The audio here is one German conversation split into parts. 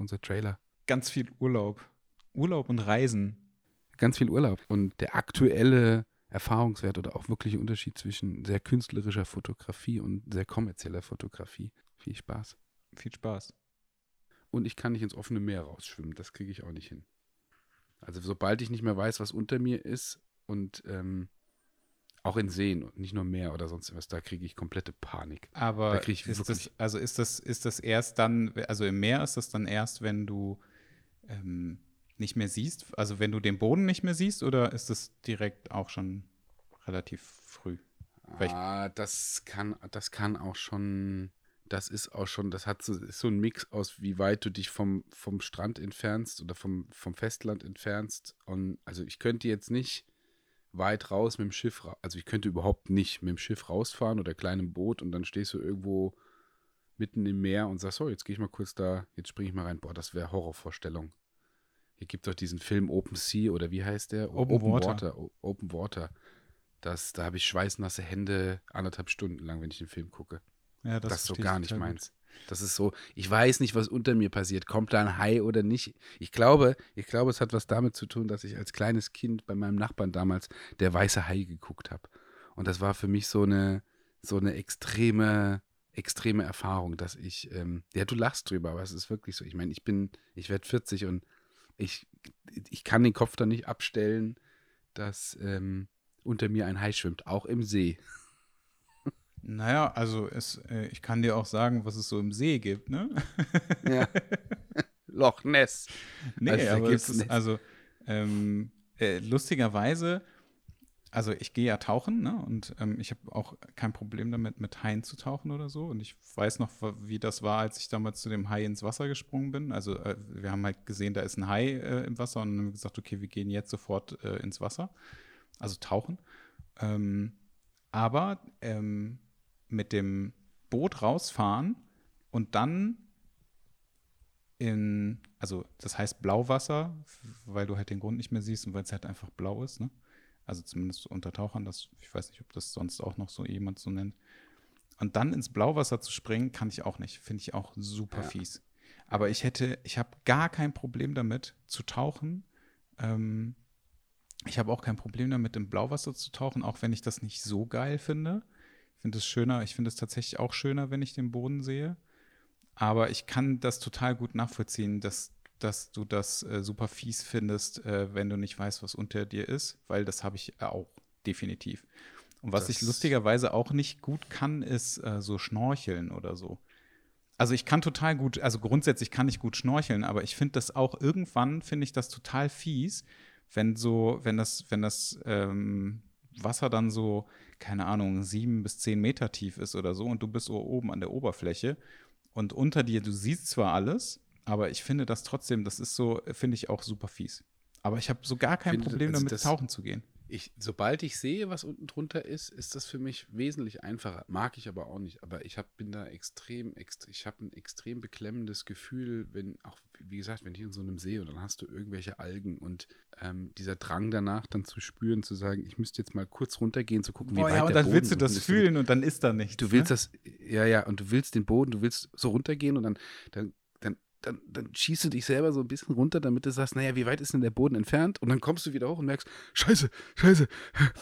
unser Trailer. Ganz viel Urlaub. Urlaub und Reisen. Ganz viel Urlaub. Und der aktuelle Erfahrungswert oder auch wirkliche Unterschied zwischen sehr künstlerischer Fotografie und sehr kommerzieller Fotografie. Viel Spaß. Viel Spaß. Und ich kann nicht ins offene Meer rausschwimmen. Das kriege ich auch nicht hin. Also sobald ich nicht mehr weiß, was unter mir ist und ähm, auch in Seen und nicht nur Meer oder sonst was, da kriege ich komplette Panik. Aber ist das, also ist das, ist das erst dann, also im Meer ist das dann erst, wenn du ähm, nicht mehr siehst, also wenn du den Boden nicht mehr siehst, oder ist das direkt auch schon relativ früh? Ah, das kann, das kann auch schon das ist auch schon, das hat so, ist so ein Mix aus, wie weit du dich vom, vom Strand entfernst oder vom, vom Festland entfernst. Und also ich könnte jetzt nicht weit raus mit dem Schiff, also ich könnte überhaupt nicht mit dem Schiff rausfahren oder kleinem Boot und dann stehst du irgendwo mitten im Meer und sagst, so, jetzt gehe ich mal kurz da, jetzt springe ich mal rein. Boah, das wäre Horrorvorstellung. Hier gibt es doch diesen Film Open Sea oder wie heißt der? Open, Open Water. Water. Open Water. Das, da habe ich schweißnasse Hände anderthalb Stunden lang, wenn ich den Film gucke. Ja, das, das ist so gar nicht meins. Das ist so, ich weiß nicht, was unter mir passiert. Kommt da ein Hai oder nicht? Ich glaube, ich glaube, es hat was damit zu tun, dass ich als kleines Kind bei meinem Nachbarn damals der weiße Hai geguckt habe. Und das war für mich so eine, so eine extreme, extreme Erfahrung, dass ich, ähm, ja, du lachst drüber, aber es ist wirklich so. Ich meine, ich bin, ich werde 40 und ich, ich kann den Kopf da nicht abstellen, dass ähm, unter mir ein Hai schwimmt, auch im See. Naja, also es, äh, ich kann dir auch sagen, was es so im See gibt, ne? Ja. Loch Ness. Nee, also, aber es ist, also ähm, äh, lustigerweise, also ich gehe ja tauchen, ne? Und ähm, ich habe auch kein Problem damit, mit Haien zu tauchen oder so. Und ich weiß noch, wie das war, als ich damals zu dem Hai ins Wasser gesprungen bin. Also äh, wir haben halt gesehen, da ist ein Hai äh, im Wasser und haben gesagt, okay, wir gehen jetzt sofort äh, ins Wasser. Also tauchen. Ähm, aber ähm, mit dem Boot rausfahren und dann in, also das heißt Blauwasser, weil du halt den Grund nicht mehr siehst und weil es halt einfach blau ist, ne? Also zumindest unter Tauchern, das, ich weiß nicht, ob das sonst auch noch so jemand so nennt. Und dann ins Blauwasser zu springen, kann ich auch nicht. Finde ich auch super ja. fies. Aber ich hätte, ich habe gar kein Problem damit zu tauchen. Ähm, ich habe auch kein Problem damit, im Blauwasser zu tauchen, auch wenn ich das nicht so geil finde. Ich finde es schöner, ich finde es tatsächlich auch schöner, wenn ich den Boden sehe. Aber ich kann das total gut nachvollziehen, dass, dass du das äh, super fies findest, äh, wenn du nicht weißt, was unter dir ist, weil das habe ich auch definitiv. Und was das ich lustigerweise auch nicht gut kann, ist äh, so schnorcheln oder so. Also ich kann total gut, also grundsätzlich kann ich gut schnorcheln, aber ich finde das auch irgendwann finde ich das total fies, wenn so, wenn das, wenn das ähm, Wasser dann so keine Ahnung, sieben bis zehn Meter tief ist oder so und du bist oben an der Oberfläche und unter dir, du siehst zwar alles, aber ich finde das trotzdem, das ist so, finde ich auch super fies. Aber ich habe so gar kein finde, Problem also damit, tauchen zu gehen ich, sobald ich sehe, was unten drunter ist, ist das für mich wesentlich einfacher. Mag ich aber auch nicht. Aber ich hab, bin da extrem, ext ich habe ein extrem beklemmendes Gefühl, wenn, auch wie gesagt, wenn ich in so einem See und dann hast du irgendwelche Algen und ähm, dieser Drang danach dann zu spüren, zu sagen, ich müsste jetzt mal kurz runtergehen, zu gucken, wie Boah, weit ja, und der dann Boden willst du das fühlen und dann ist da nichts. Du willst ne? das, ja, ja, und du willst den Boden, du willst so runtergehen und dann, dann dann, dann schießt du dich selber so ein bisschen runter, damit du sagst, naja, wie weit ist denn der Boden entfernt? Und dann kommst du wieder hoch und merkst, scheiße, scheiße,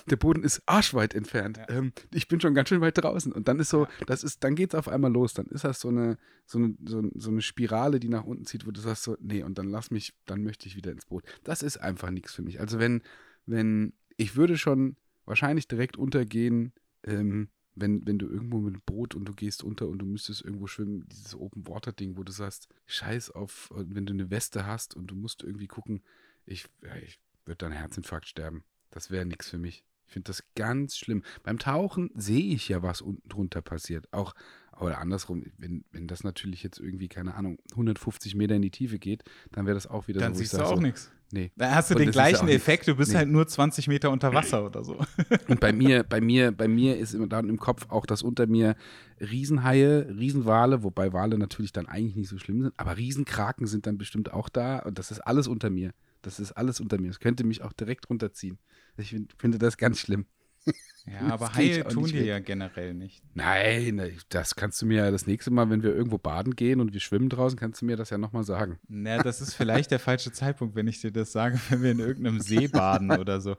der Boden ist arschweit entfernt. Ja. Ähm, ich bin schon ganz schön weit draußen. Und dann ist so, das ist, dann geht's auf einmal los. Dann ist das so eine, so eine, so, so eine Spirale, die nach unten zieht, wo du sagst so, nee, und dann lass mich, dann möchte ich wieder ins Boot. Das ist einfach nichts für mich. Also wenn, wenn, ich würde schon wahrscheinlich direkt untergehen, ähm, wenn, wenn du irgendwo mit einem Boot und du gehst unter und du müsstest irgendwo schwimmen, dieses Open-Water-Ding, wo du sagst, scheiß auf, wenn du eine Weste hast und du musst irgendwie gucken, ich, ja, ich würde dann Herzinfarkt sterben. Das wäre nichts für mich. Ich finde das ganz schlimm. Beim Tauchen sehe ich ja, was unten drunter passiert. Auch, oder andersrum, wenn, wenn das natürlich jetzt irgendwie, keine Ahnung, 150 Meter in die Tiefe geht, dann wäre das auch wieder dann so. Dann siehst du auch so, nichts. Nee. Da hast du und den gleichen Effekt, du bist nee. halt nur 20 Meter unter Wasser oder so. Und bei mir, bei mir, bei mir ist immer dann im Kopf auch, dass unter mir Riesenhaie, Riesenwale, wobei Wale natürlich dann eigentlich nicht so schlimm sind, aber Riesenkraken sind dann bestimmt auch da und das ist alles unter mir. Das ist alles unter mir. Das könnte mich auch direkt runterziehen. Ich find, finde das ganz schlimm. Ja, aber Haie tun dir weg. ja generell nicht. Nein, das kannst du mir ja das nächste Mal, wenn wir irgendwo baden gehen und wir schwimmen draußen, kannst du mir das ja nochmal sagen. Na, das ist vielleicht der falsche Zeitpunkt, wenn ich dir das sage, wenn wir in irgendeinem See baden oder so.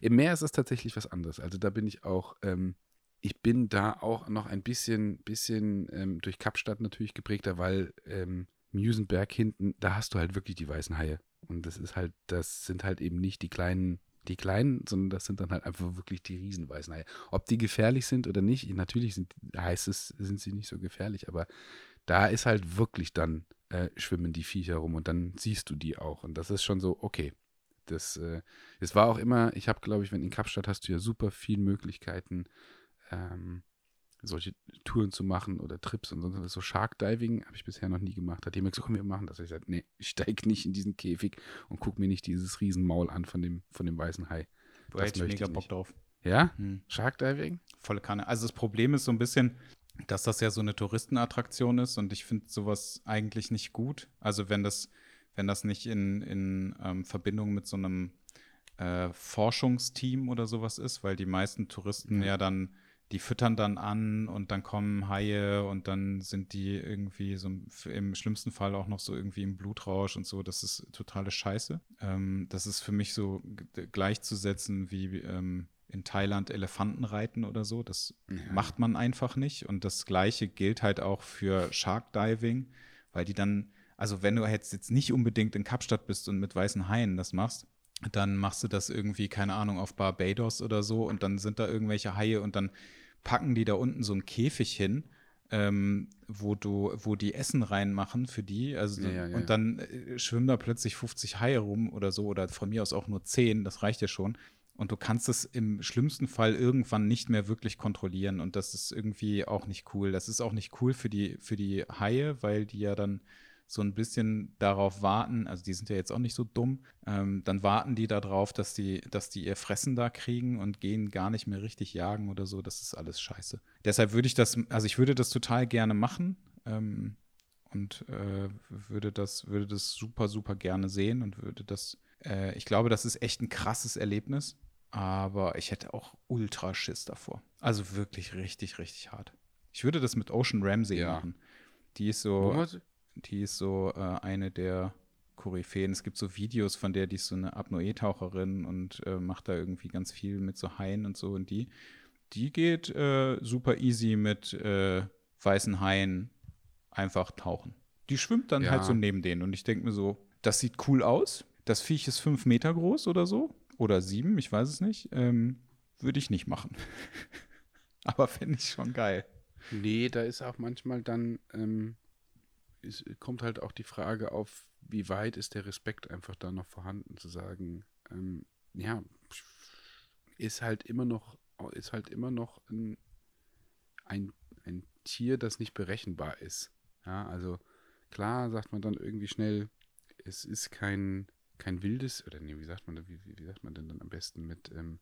Im Meer ist es tatsächlich was anderes. Also da bin ich auch, ähm, ich bin da auch noch ein bisschen, bisschen ähm, durch Kapstadt natürlich geprägter, weil ähm, Musenberg hinten, da hast du halt wirklich die weißen Haie. Und das ist halt, das sind halt eben nicht die kleinen, die kleinen, sondern das sind dann halt einfach wirklich die riesen weißen Haie. Ob die gefährlich sind oder nicht, natürlich sind, heißt es, sind sie nicht so gefährlich, aber da ist halt wirklich dann äh, schwimmen die Viecher rum und dann siehst du die auch. Und das ist schon so, okay. Das, äh, es war auch immer, ich habe, glaube ich, wenn in Kapstadt hast du ja super viele Möglichkeiten, ähm, solche Touren zu machen oder Trips und sonst was. So Shark Diving habe ich bisher noch nie gemacht. Hat jemand gesagt, komm, wir machen das. Ich gesagt, nee, ich steige nicht in diesen Käfig und guck mir nicht dieses Riesenmaul an von dem, von dem weißen Hai. Da Das hätte ich mega Bock drauf. Ja? Hm. Shark Diving? Volle Kanne. Also das Problem ist so ein bisschen, dass das ja so eine Touristenattraktion ist und ich finde sowas eigentlich nicht gut. Also wenn das, wenn das nicht in, in ähm, Verbindung mit so einem äh, Forschungsteam oder sowas ist, weil die meisten Touristen Ja. ja dann, die füttern dann an und dann kommen Haie und dann sind die irgendwie so im- im schlimmsten Fall auch noch so irgendwie im Blutrausch und so. Das ist totale Scheiße. Ähm, das ist für mich so gleichzusetzen wie ähm, in Thailand Elefanten reiten oder so. Das Ja. macht man einfach nicht. Und das Gleiche gilt halt auch für Shark Diving, weil die dann, also wenn du jetzt, jetzt nicht unbedingt in Kapstadt bist und mit weißen Haien das machst, dann machst du das irgendwie, keine Ahnung, auf Barbados oder so und dann sind da irgendwelche Haie und dann packen die da unten so einen Käfig hin, ähm, wo du, wo die Essen reinmachen für die, also Ja, ja, und dann äh, schwimmen da plötzlich 50 Haie rum oder so oder von mir aus auch nur 10, das reicht ja schon. Und du kannst es im schlimmsten Fall irgendwann nicht mehr wirklich kontrollieren. Und das ist irgendwie auch nicht cool. Das ist auch nicht cool für die, für die Haie, weil die ja dann so ein bisschen darauf warten, also die sind ja jetzt auch nicht so dumm, ähm, dann warten die darauf, dass die, dass die ihr Fressen da kriegen und gehen gar nicht mehr richtig jagen oder so. Das ist alles scheiße. Deshalb würde ich das, also ich würde das total gerne machen ähm, und äh, würde das, würde das super, super gerne sehen und würde das, äh, ich glaube, das ist echt ein krasses Erlebnis, aber ich hätte auch ultra Schiss davor. Also wirklich richtig, richtig hart. Ich würde das mit Ocean Ramsey Ja. machen. Die ist so, war's? Die ist so äh, eine der Koryphäen. Es gibt so Videos von der, die ist so eine Apnoe-Taucherin und äh, macht da irgendwie ganz viel mit so Haien und so. Und die, die geht äh, super easy mit äh, weißen Haien einfach tauchen. Die schwimmt dann Ja. halt so neben denen. Und ich denke mir so, das sieht cool aus. Das Viech ist fünf Meter groß oder so. Oder sieben, ich weiß es nicht. Ähm, Würde ich nicht machen. Aber finde ich schon geil. Nee, da ist auch manchmal dann, ähm, es kommt halt auch die Frage auf, wie weit ist der Respekt einfach da noch vorhanden, zu sagen, ähm, ja, ist halt immer noch, ist halt immer noch ein, ein, ein Tier, das nicht berechenbar ist. Ja, also klar sagt man dann irgendwie schnell, es ist kein, kein wildes, oder nee, wie sagt man, wie, wie, sagt man denn dann am besten mit, ähm,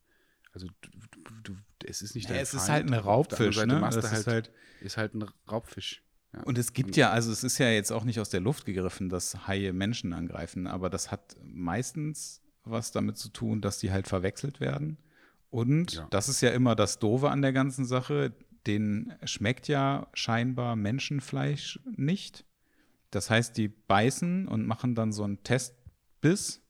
also du, du, du, es ist nicht Ja, dein es ist Feind, halt ein Raubfisch, ne? Das ist halt ist halt ein Raubfisch. Ja. Und es gibt ja, also es ist ja jetzt auch nicht aus der Luft gegriffen, dass Haie Menschen angreifen, aber das hat meistens was damit zu tun, dass die halt verwechselt werden. Und Ja. das ist ja immer das Doofe an der ganzen Sache, denen schmeckt ja scheinbar Menschenfleisch nicht. Das heißt, die beißen und machen dann so einen Testbiss.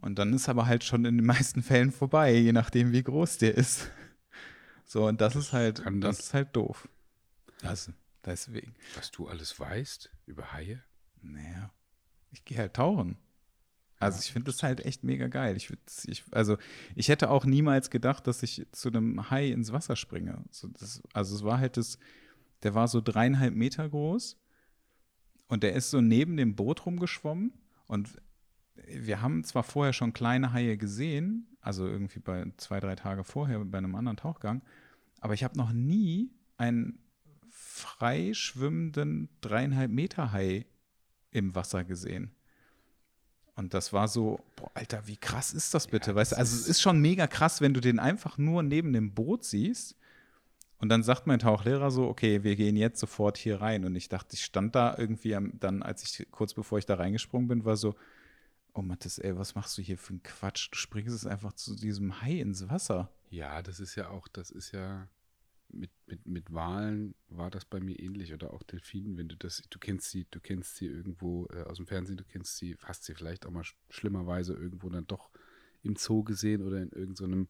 Und dann ist aber halt schon in den meisten Fällen vorbei, je nachdem, wie groß der ist. So, und das, ist halt, das ist halt doof. Also, deswegen. Was du alles weißt über Haie? Naja, ich gehe halt tauchen. Also ich finde das halt echt mega geil. Ich, ich, also ich hätte auch niemals gedacht, dass ich zu einem Hai ins Wasser springe. So, das, also es war halt das, der war so dreieinhalb Meter groß und der ist so neben dem Boot rumgeschwommen und wir haben zwar vorher schon kleine Haie gesehen, also irgendwie bei zwei, drei Tage vorher bei einem anderen Tauchgang, aber ich habe noch nie einen frei schwimmenden dreieinhalb Meter Hai im Wasser gesehen. Und das war so, boah, Alter, wie krass ist das bitte? Ja, weißt du, also es ist- ist schon mega krass, wenn du den einfach nur neben dem Boot siehst. Und dann sagt mein Tauchlehrer so, okay, wir gehen jetzt sofort hier rein. Und ich dachte, ich stand da irgendwie am, dann, als ich kurz bevor ich da reingesprungen bin, war so, Oh Mathis, ey, was machst du hier für einen Quatsch? Du springst es einfach zu diesem Hai ins Wasser. Ja, das ist ja auch, das ist ja mit, mit, mit Walen war das bei mir ähnlich oder auch Delfinen, wenn du das, du kennst sie, du kennst sie irgendwo äh, aus dem Fernsehen, du kennst sie, hast sie vielleicht auch mal sch schlimmerweise irgendwo dann doch im Zoo gesehen oder in irgendeinem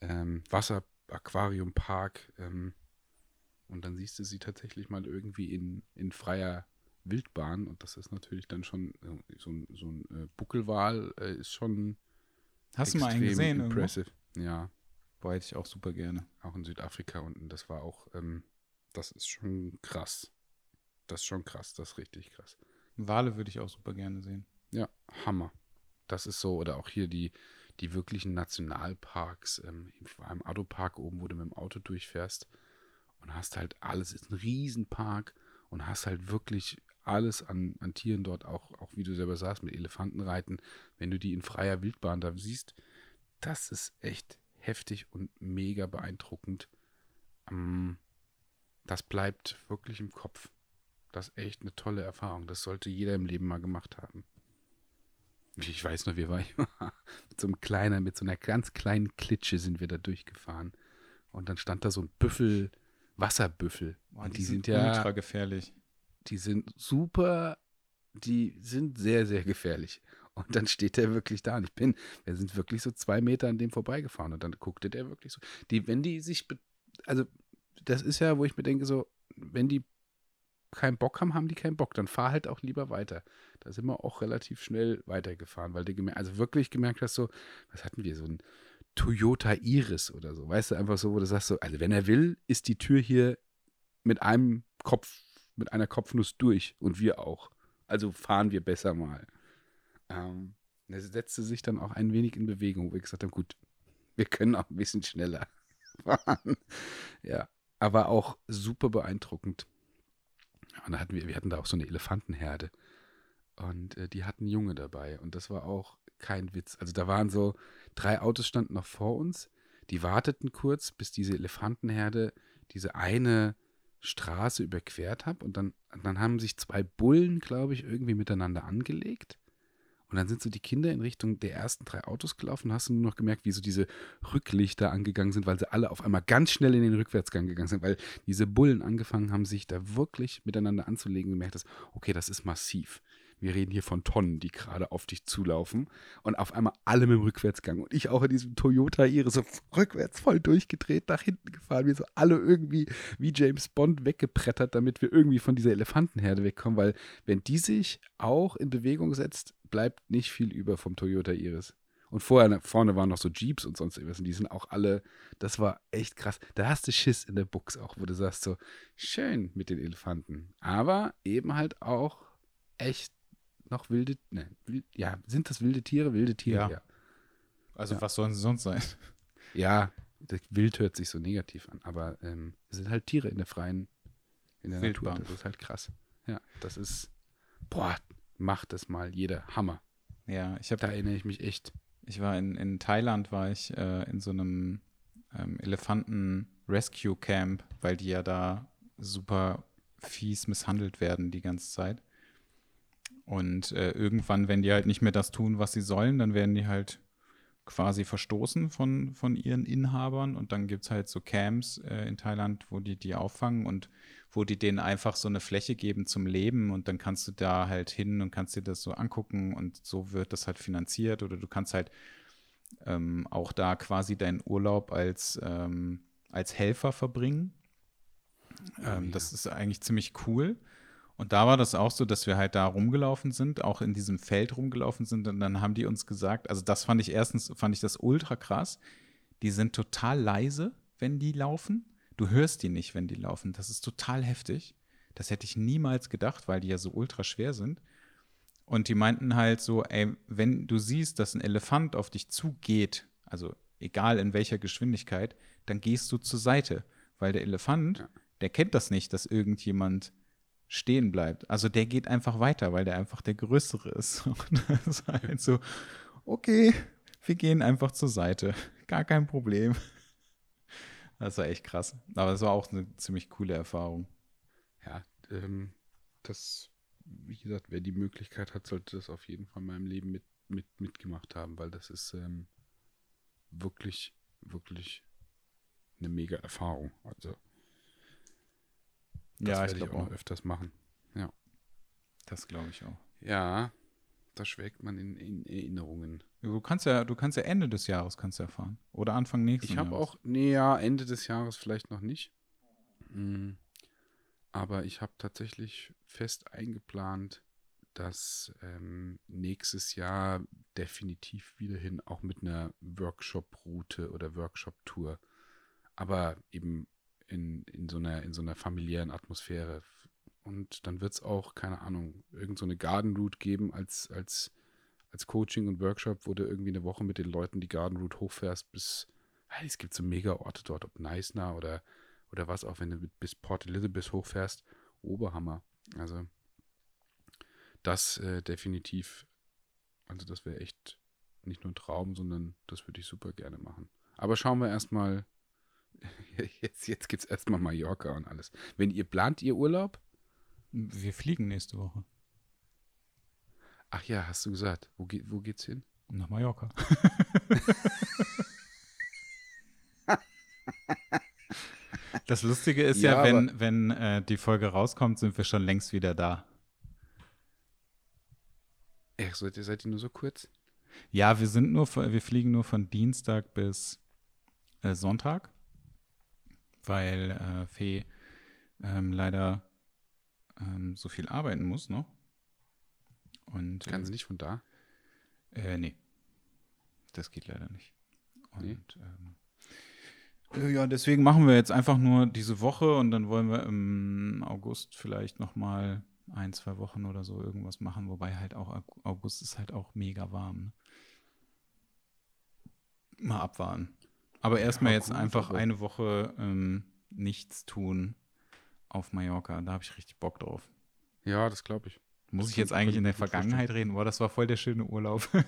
so ähm, Wasser-Aquarium-Park ähm, und dann siehst du sie tatsächlich mal irgendwie in, in freier Wildbahn und das ist natürlich dann schon äh, so ein, so ein äh, Buckelwal äh, ist schon Hast du mal einen gesehen? Impressive. Irgendwo? Ja. Boah, hätte ich auch super gerne. Auch in Südafrika unten. Das war auch, ähm, das ist schon krass. Das ist schon krass, das ist richtig krass. Wale würde ich auch super gerne sehen. Ja, Hammer. Das ist so, oder auch hier die, die wirklichen Nationalparks. Ähm, ich war im Ado-Park oben, wo du mit dem Auto durchfährst und hast halt alles, ist ein Riesenpark und hast halt wirklich alles an, an Tieren dort, auch, auch wie du selber sagst, mit Elefantenreiten, wenn du die in freier Wildbahn da siehst, das ist echt heftig und mega beeindruckend. Ähm, das bleibt wirklich im Kopf. Das ist echt eine tolle Erfahrung. Das sollte jeder im Leben mal gemacht haben. Ich weiß nur, wir waren mit so einem kleinen, mit so einer ganz kleinen Klitsche sind wir da durchgefahren. Und dann stand da so ein Büffel, Wasserbüffel. Boah, und die, die sind, sind ja ultra gefährlich. Die sind super, die sind sehr, sehr gefährlich. Und dann steht der wirklich da. Und ich bin, wir sind wirklich so zwei Meter an dem vorbeigefahren. Und dann guckte der wirklich so. Die, wenn die sich, also das ist ja, wo ich mir denke, so, wenn die keinen Bock haben, haben die keinen Bock. Dann fahr halt auch lieber weiter. Da sind wir auch relativ schnell weitergefahren, weil du also wirklich gemerkt hast, so, was hatten wir, so ein Toyota Iris oder so, weißt du, einfach so, wo du sagst, so, also wenn er will, ist die Tür hier mit einem Kopf, mit einer Kopfnuss durch und wir auch. Also fahren wir besser mal. Ähm, er setzte sich dann auch ein wenig in Bewegung, wo wir gesagt haben, gut, wir können auch ein bisschen schneller fahren. ja, aber auch super beeindruckend. Und da hatten wir, wir hatten da auch so eine Elefantenherde. Und äh, die hatten Junge dabei. Und das war auch kein Witz. Also da waren so, drei Autos standen noch vor uns. Die warteten kurz, bis diese Elefantenherde diese eine Straße überquert hat. Und dann, dann haben sich zwei Bullen, glaube ich, irgendwie miteinander angelegt. Und dann sind so die Kinder in Richtung der ersten drei Autos gelaufen und hast du nur noch gemerkt, wie so diese Rücklichter angegangen sind, weil sie alle auf einmal ganz schnell in den Rückwärtsgang gegangen sind, weil diese Bullen angefangen haben, sich da wirklich miteinander anzulegen und gemerkt hast, okay, das ist massiv. Wir reden hier von Tonnen, die gerade auf dich zulaufen und auf einmal alle mit dem Rückwärtsgang. Und ich auch in diesem Toyota ihre so rückwärts voll durchgedreht, nach hinten gefahren. Wir so alle irgendwie wie James Bond weggeprettert, damit wir irgendwie von dieser Elefantenherde wegkommen, weil wenn die sich auch in Bewegung setzt, bleibt nicht viel über vom Toyota Iris. Und vorher, vorne waren noch so Jeeps und sonst irgendwas. Und die sind auch alle, das war echt krass. Da hast du Schiss in der Box auch, wo du sagst so, schön mit den Elefanten. Aber eben halt auch echt noch wilde, ne, wild, ja, sind das wilde Tiere? Wilde Tiere, ja. ja. Also ja. was sollen sie sonst sein? Ja, wild hört sich so negativ an, aber ähm, es sind halt Tiere in der freien, in der Wildbahn. Natur. Das ist halt krass. Ja, das ist, boah, macht das mal jeder. Hammer. Ja, ich habe. Da erinnere ich mich echt. Ich war in, in Thailand, war ich äh, in so einem ähm, Elefanten-Rescue-Camp, weil die ja da super fies misshandelt werden die ganze Zeit. Und äh, irgendwann, wenn die halt nicht mehr das tun, was sie sollen, dann werden die halt quasi verstoßen von, von ihren Inhabern. Und dann gibt es halt so Camps äh, in Thailand, wo die die auffangen und wo die denen einfach so eine Fläche geben zum Leben. Und dann kannst du da halt hin und kannst dir das so angucken. Und so wird das halt finanziert. Oder du kannst halt ähm, auch da quasi deinen Urlaub als, ähm, als Helfer verbringen. Ähm, ja. Das ist eigentlich ziemlich cool. Und da war das auch so, dass wir halt da rumgelaufen sind, auch in diesem Feld rumgelaufen sind. Und dann haben die uns gesagt, also das fand ich erstens, fand ich das ultra krass. Die sind total leise, wenn die laufen. Du hörst die nicht, wenn die laufen. Das ist total heftig. Das hätte ich niemals gedacht, weil die ja so ultra schwer sind. Und die meinten halt so, ey, wenn du siehst, dass ein Elefant auf dich zugeht, also egal in welcher Geschwindigkeit, dann gehst du zur Seite. Weil der Elefant, ja. der kennt das nicht, dass irgendjemand stehen bleibt. Also der geht einfach weiter, weil der einfach der Größere ist. Und das ist halt so, okay, wir gehen einfach zur Seite. Gar kein Problem. Das war echt krass. Aber es war auch eine ziemlich coole Erfahrung. Ja, ähm, das, wie gesagt, wer die Möglichkeit hat, sollte das auf jeden Fall in meinem Leben mit, mit, mitgemacht haben, weil das ist ähm, wirklich, wirklich eine mega Erfahrung. Also das ja, werde ich ich auch glaube noch auch. öfters machen. Das glaube ich auch. Ja, da schwelgt man in, in Erinnerungen. Du kannst ja, du kannst ja Ende des Jahres kannst du ja fahren. Oder Anfang nächsten Ich habe Jahres. auch, nee, ja, Ende des Jahres vielleicht noch nicht. Mm, Aber ich habe tatsächlich fest eingeplant, dass ähm, nächstes Jahr definitiv wieder hin, auch mit einer Workshop-Route oder Workshop-Tour. Aber eben in, in, so einer, in so einer familiären Atmosphäre. Und dann wird es auch, keine Ahnung, irgend so Garden Route geben als, als, als Coaching und Workshop, wo du irgendwie eine Woche mit den Leuten die Garden Route hochfährst bis, ah, es gibt so mega Orte dort, ob Neisner oder, oder was, auch wenn du bis Port Elizabeth hochfährst, Oberhammer. Also das äh, definitiv, also das wäre echt nicht nur ein Traum, sondern das würde ich super gerne machen. Aber schauen wir erstmal, jetzt, jetzt gibt es erstmal Mallorca und alles. Wenn ihr plant ihr Urlaub, Wir fliegen nächste Woche ach ja, hast du gesagt, wo, geht, wo geht's hin? nach Mallorca. Das Lustige ist ja, Ja, wenn, wenn äh, die Folge rauskommt, sind wir schon längst wieder da. Ach, seid ihr, seid ihr nur so kurz? Ja, wir sind nur, wir fliegen nur von Dienstag bis äh, Sonntag, weil äh, Fee ähm, leider ähm, so viel arbeiten muss noch. Und Kann sie nicht von da? Äh, nee. Das geht leider nicht. Und Nee? ähm, äh, ja, deswegen machen wir jetzt einfach nur diese Woche und dann wollen wir im August vielleicht noch mal ein, zwei Wochen oder so irgendwas machen, wobei halt auch Aug- August ist halt auch mega warm. Ne? Mal abwarten. Aber erstmal Ja, jetzt gut, einfach aber- eine Woche ähm, nichts tun auf Mallorca. Da habe ich richtig Bock drauf. Ja, das glaube ich. Muss Das ich jetzt eigentlich in der Vergangenheit reden? Boah, das war voll der schöne Urlaub.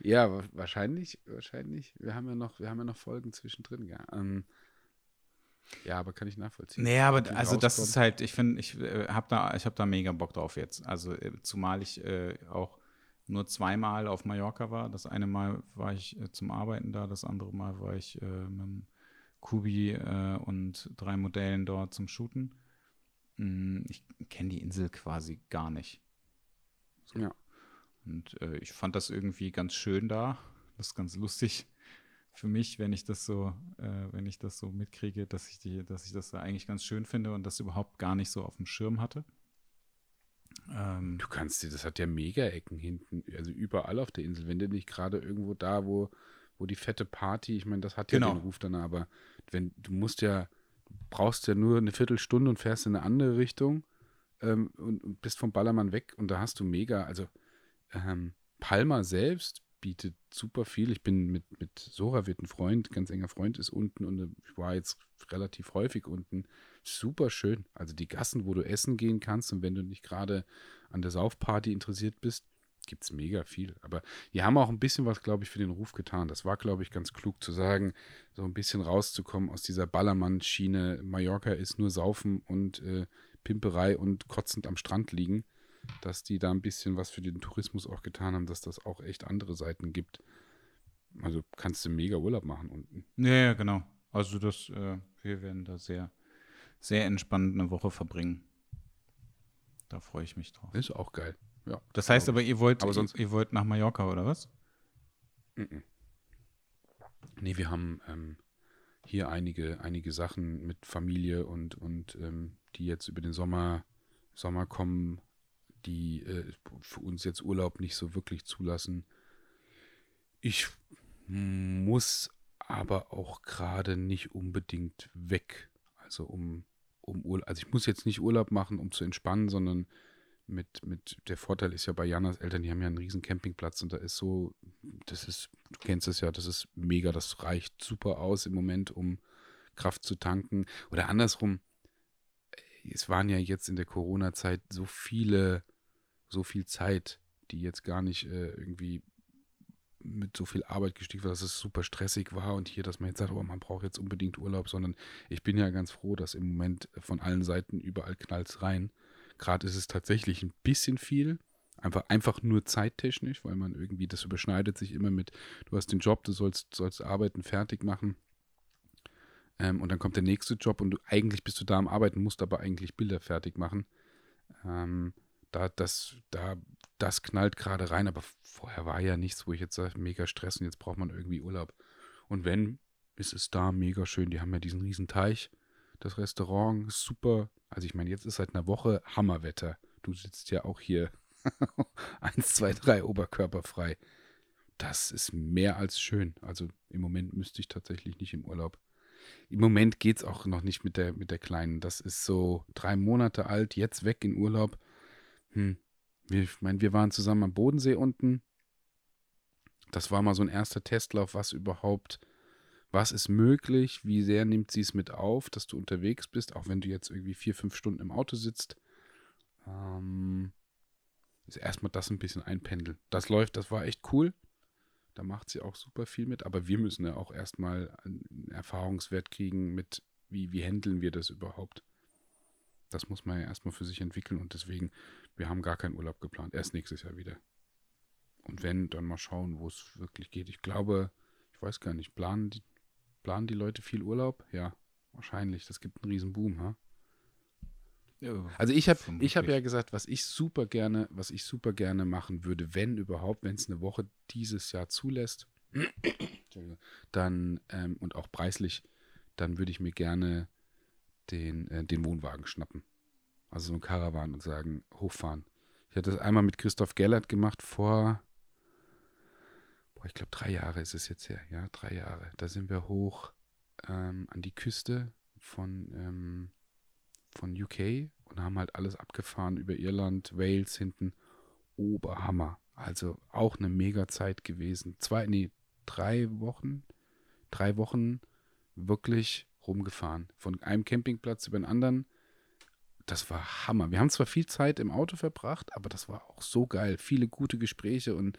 Ja, wa- wahrscheinlich, wahrscheinlich. Wir haben ja noch, wir haben ja noch Folgen zwischendrin, ja. Ähm, ja, aber kann ich nachvollziehen. Nee, aber also das ist halt, ich finde, ich äh, habe da, ich habe da mega Bock drauf jetzt. Also äh, zumal ich äh, auch nur zweimal auf Mallorca war. Das eine Mal war ich äh, zum Arbeiten da, das andere Mal war ich äh, mit dem Kubi äh, und drei Modellen dort zum Shooten. Mm, Ich kenne die Insel quasi gar nicht. Ja. Und äh, ich fand das irgendwie ganz schön da. Das ist ganz lustig für mich, wenn ich das so, äh, wenn ich das so mitkriege, dass ich die, dass ich das da eigentlich ganz schön finde und das überhaupt gar nicht so auf dem Schirm hatte. Ähm, Du kannst dir, das hat ja Mega-Ecken hinten, also überall auf der Insel. Wenn du nicht gerade irgendwo da, wo, wo die fette Party, ich meine, das hat ja Genau. den Ruf dann, aber wenn, du musst ja, du brauchst ja nur eine Viertelstunde und fährst in eine andere Richtung ähm, und, und bist vom Ballermann weg und da hast du mega, also ähm, Palma selbst bietet super viel. Ich bin mit, mit Sora wird ein Freund, ganz enger Freund ist unten und äh, ich war jetzt relativ häufig unten. Super schön. Also die Gassen, wo du essen gehen kannst und wenn du nicht gerade an der Saufparty interessiert bist, gibt es mega viel. Aber die haben auch ein bisschen was, glaube ich, für den Ruf getan. Das war, glaube ich, ganz klug zu sagen, so ein bisschen rauszukommen aus dieser Ballermann-Schiene. Mallorca ist nur Saufen und äh, Pimperei und kotzend am Strand liegen. Dass die da ein bisschen was für den Tourismus auch getan haben, dass das auch echt andere Seiten gibt. Also kannst du mega Urlaub machen unten. ja, ja, genau. Also das, äh, wir werden da sehr, sehr entspannt eine Woche verbringen. Da freue ich mich drauf. Ist auch geil. Ja. Das heißt aber, ihr wollt, Aber sonst- ihr, wollt nach Mallorca oder was? Mhm. Nee, wir haben ähm, hier einige, einige Sachen mit Familie und, und ähm, die jetzt über den Sommer, Sommer kommen, die äh, für uns jetzt Urlaub nicht so wirklich zulassen. Ich muss aber auch gerade nicht unbedingt weg. Also um, um Urlaub, also ich muss jetzt nicht Urlaub machen, um zu entspannen, sondern mit, mit, der Vorteil ist ja bei Janas Eltern, die haben ja einen riesen Campingplatz und da ist so, das ist, du kennst es ja, das ist mega, das reicht super aus im Moment, um Kraft zu tanken. Oder andersrum, es waren ja jetzt in der Corona-Zeit so viele, so viel Zeit, die jetzt gar nicht äh, irgendwie mit so viel Arbeit gestiegen war, dass es super stressig war und hier, dass man jetzt sagt, oh, man braucht jetzt unbedingt Urlaub, sondern ich bin ja ganz froh, dass im Moment von allen Seiten überall knallt rein. Gerade ist es tatsächlich ein bisschen viel, Einfach, einfach nur zeittechnisch, weil man irgendwie, das überschneidet sich immer mit, du hast den Job, du sollst, sollst arbeiten, fertig machen. Ähm, und dann kommt der nächste Job und du eigentlich bist du da am Arbeiten, musst aber eigentlich Bilder fertig machen. Ähm, da, das, da, das knallt gerade rein, aber vorher war ja nichts, wo ich jetzt sage, mega Stress und jetzt braucht man irgendwie Urlaub. Und wenn, ist es da mega schön. Die haben ja diesen riesen Teich. Das Restaurant super. Also ich meine, jetzt ist seit einer Woche Hammerwetter. Du sitzt ja auch hier Eins, zwei, drei oberkörperfrei. Das ist mehr als schön. Also im Moment müsste ich tatsächlich nicht im Urlaub. Im Moment geht es auch noch nicht mit der, mit der Kleinen. Das ist so drei Monate alt, jetzt weg in Urlaub. Hm. Ich meine, wir waren zusammen am Bodensee unten. Das war mal so ein erster Testlauf, was überhaupt, was ist möglich, wie sehr nimmt sie es mit auf, dass du unterwegs bist, auch wenn du jetzt irgendwie vier, fünf Stunden im Auto sitzt. Ähm, ist erstmal das ein bisschen einpendeln. Das läuft, das war echt cool. Da macht sie auch super viel mit, aber wir müssen ja auch erstmal einen Erfahrungswert kriegen mit, wie, wie handeln wir das überhaupt. Das muss man ja erstmal für sich entwickeln und deswegen, wir haben gar keinen Urlaub geplant. Erst nächstes Jahr wieder. Und wenn, dann mal schauen, wo es wirklich geht. Ich glaube, ich weiß gar nicht, planen die, planen die Leute viel Urlaub? Ja, wahrscheinlich. Das gibt einen riesen Boom, ha? also ich habe ich habe ja gesagt, was ich super gerne, was ich super gerne machen würde, wenn überhaupt, wenn es eine Woche dieses Jahr zulässt, dann ähm, und auch preislich, dann würde ich mir gerne den, äh, den Wohnwagen schnappen. Also so ein Caravan und sagen, hochfahren. Ich hatte das einmal mit Christoph Gellert gemacht vor, boah, ich glaube drei Jahre ist es jetzt her, ja, drei Jahre. Da sind wir hoch ähm, an die Küste von ähm, von UK und haben halt alles abgefahren über Irland, Wales hinten. Oberhammer. Also auch eine mega Zeit gewesen. Zwei, nee, drei Wochen, drei Wochen wirklich rumgefahren. Von einem Campingplatz über den anderen. Das war Hammer. Wir haben zwar viel Zeit im Auto verbracht, aber das war auch so geil. Viele gute Gespräche und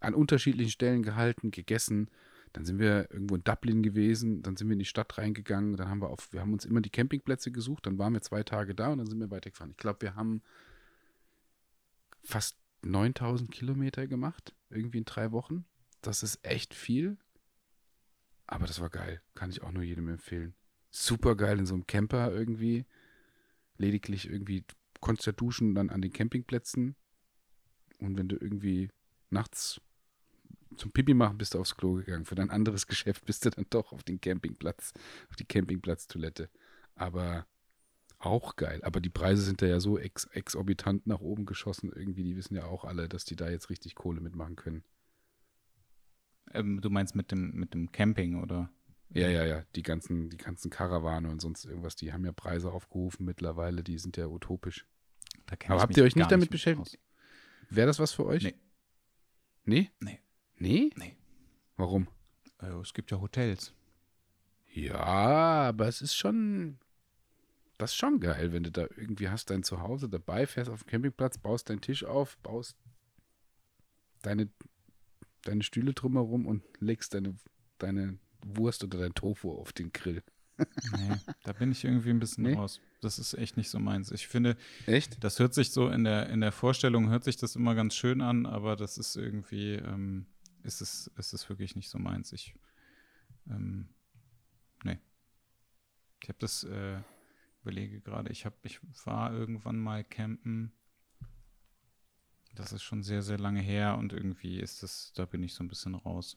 an unterschiedlichen Stellen gehalten, gegessen. Dann sind wir irgendwo in Dublin gewesen, dann sind wir in die Stadt reingegangen, dann haben wir auf, wir haben uns immer die Campingplätze gesucht, dann waren wir zwei Tage da und dann sind wir weitergefahren. Ich glaube, wir haben fast 9000 Kilometer gemacht, irgendwie in drei Wochen. Das ist echt viel, aber das war geil. Kann ich auch nur jedem empfehlen. Super geil in so einem Camper irgendwie. Lediglich irgendwie konntest du duschen dann an den Campingplätzen. Und wenn du irgendwie nachts zum Pipi machen bist du aufs Klo gegangen. Für dein anderes Geschäft bist du dann doch auf den Campingplatz, auf die Campingplatztoilette. Aber auch geil. Aber die Preise sind da ja so ex exorbitant nach oben geschossen. Irgendwie, die wissen ja auch alle, dass die da jetzt richtig Kohle mitmachen können. Ähm, du meinst mit dem, mit dem Camping, oder? Ja, ja, ja. Die ganzen, die ganzen Karawane und sonst irgendwas, die haben ja Preise aufgerufen mittlerweile, die sind ja utopisch. Aber habt ihr euch nicht damit beschäftigt? Wäre das was für euch? Nee. Nee? Nee. Nee? Nee. Warum? Also, es gibt ja Hotels. Ja, aber es ist schon. Das ist schon geil, wenn du da irgendwie hast dein Zuhause dabei, fährst auf dem Campingplatz, baust deinen Tisch auf, baust deine, deine Stühle drumherum und legst deine, deine Wurst oder dein Tofu auf den Grill. Nee, da bin ich irgendwie ein bisschen nee? raus. Das ist echt nicht so meins. Ich finde, echt? das hört sich so in der, in der Vorstellung, hört sich das immer ganz schön an, aber das ist irgendwie, ähm, ist es, ist es wirklich nicht so meins. Ich, ähm, nee. Ich habe das, äh, überlege gerade, ich habe, ich war irgendwann mal campen. Das ist schon sehr, sehr lange her und irgendwie ist das, da bin ich so ein bisschen raus.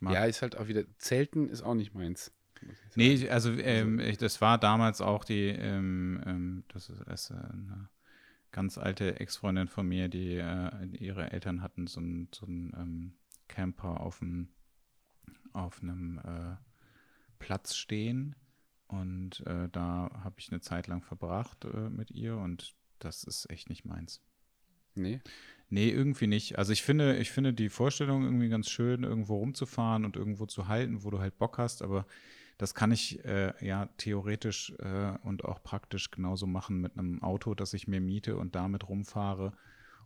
ja, ist halt auch wieder, Zelten ist auch nicht meins. Nee, also ähm, ich, das war damals auch die, ähm, ähm, das ist, eine ganz alte Ex-Freundin von mir, die äh, ihre Eltern hatten so einen so ähm, Camper auf einem auf einem äh, Platz stehen und äh, da habe ich eine Zeit lang verbracht äh, mit ihr und das ist echt nicht meins. Nee. Nee, irgendwie nicht. Also ich finde, ich finde die Vorstellung irgendwie ganz schön, irgendwo rumzufahren und irgendwo zu halten, wo du halt Bock hast, aber das kann ich äh, ja theoretisch äh, und auch praktisch genauso machen mit einem Auto, das ich mir miete und damit rumfahre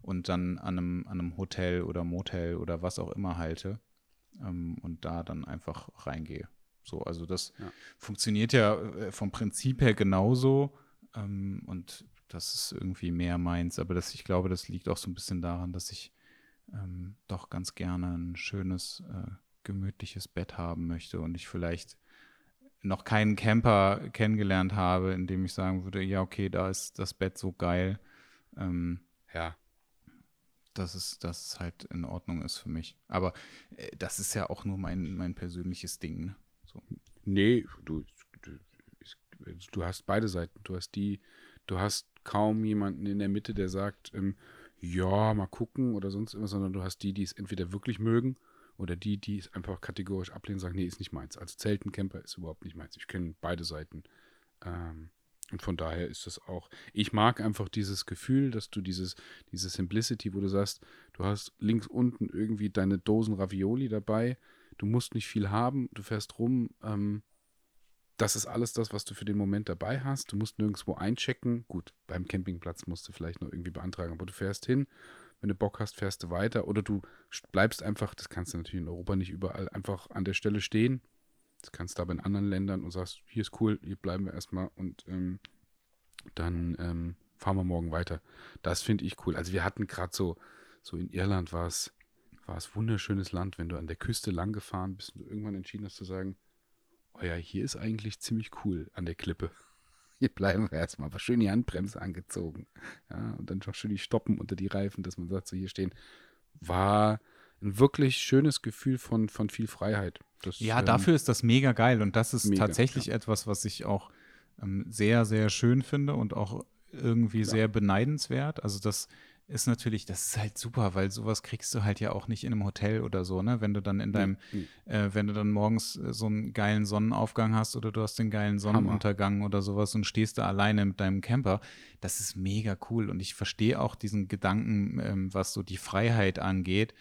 und dann an einem, an einem Hotel oder Motel oder was auch immer halte ähm, und da dann einfach reingehe. So, also das ja. funktioniert ja äh, vom Prinzip her genauso ähm, und das ist irgendwie mehr meins. Aber das, ich glaube, das liegt auch so ein bisschen daran, dass ich ähm, doch ganz gerne ein schönes, äh, gemütliches Bett haben möchte und ich vielleicht noch keinen Camper kennengelernt habe, in dem ich sagen würde, ja, okay, da ist das Bett so geil. Ähm, ja. Dass es, dass es halt in Ordnung ist für mich. Aber äh, das ist ja auch nur mein, mein persönliches Ding. Ne? So. Nee, du, du, du hast beide Seiten. Du hast die, du hast kaum jemanden in der Mitte, der sagt, ähm, ja, mal gucken oder sonst irgendwas, sondern du hast die, die es entweder wirklich mögen oder die, die es einfach kategorisch ablehnen, sagen, nee, ist nicht meins. Also Zeltencamper ist überhaupt nicht meins. Ich kenne beide Seiten. Ähm, und von daher ist das auch, ich mag einfach dieses Gefühl, dass du dieses, diese Simplicity, wo du sagst, du hast links unten irgendwie deine Dosen Ravioli dabei, du musst nicht viel haben, du fährst rum, ähm, das ist alles das, was du für den Moment dabei hast. Du musst nirgendwo einchecken. Gut, beim Campingplatz musst du vielleicht noch irgendwie beantragen, aber du fährst hin. Wenn du Bock hast, fährst du weiter. Oder du bleibst einfach, das kannst du natürlich in Europa nicht überall, einfach an der Stelle stehen. Das kannst du aber in anderen Ländern und sagst, hier ist cool, hier bleiben wir erstmal und ähm, dann ähm, fahren wir morgen weiter. Das finde ich cool. Also wir hatten gerade so, so in Irland war es, war es wunderschönes Land, wenn du an der Küste lang gefahren bist und du irgendwann entschieden hast zu sagen, oh ja, hier ist eigentlich ziemlich cool an der Klippe. Hier bleiben wir erstmal. Aber schön die Handbremse angezogen. Ja, und dann noch schön die Stoppen unter die Reifen, dass man sagt, so hier stehen. War ein wirklich schönes Gefühl von, von viel Freiheit. Das, ja, ähm, dafür ist das mega geil. Und das ist mega, tatsächlich ja. etwas, was ich auch ähm, sehr, sehr schön finde und auch irgendwie ja. sehr beneidenswert. Also das ist natürlich, das ist halt super, weil sowas kriegst du halt ja auch nicht in einem Hotel oder so, ne? Wenn du dann in deinem, mhm. äh, wenn du dann morgens äh, so einen geilen Sonnenaufgang hast oder du hast den geilen Sonnenuntergang Hammer. oder sowas und stehst da alleine mit deinem Camper, das ist mega cool und ich verstehe auch diesen Gedanken, ähm, was so die Freiheit angeht,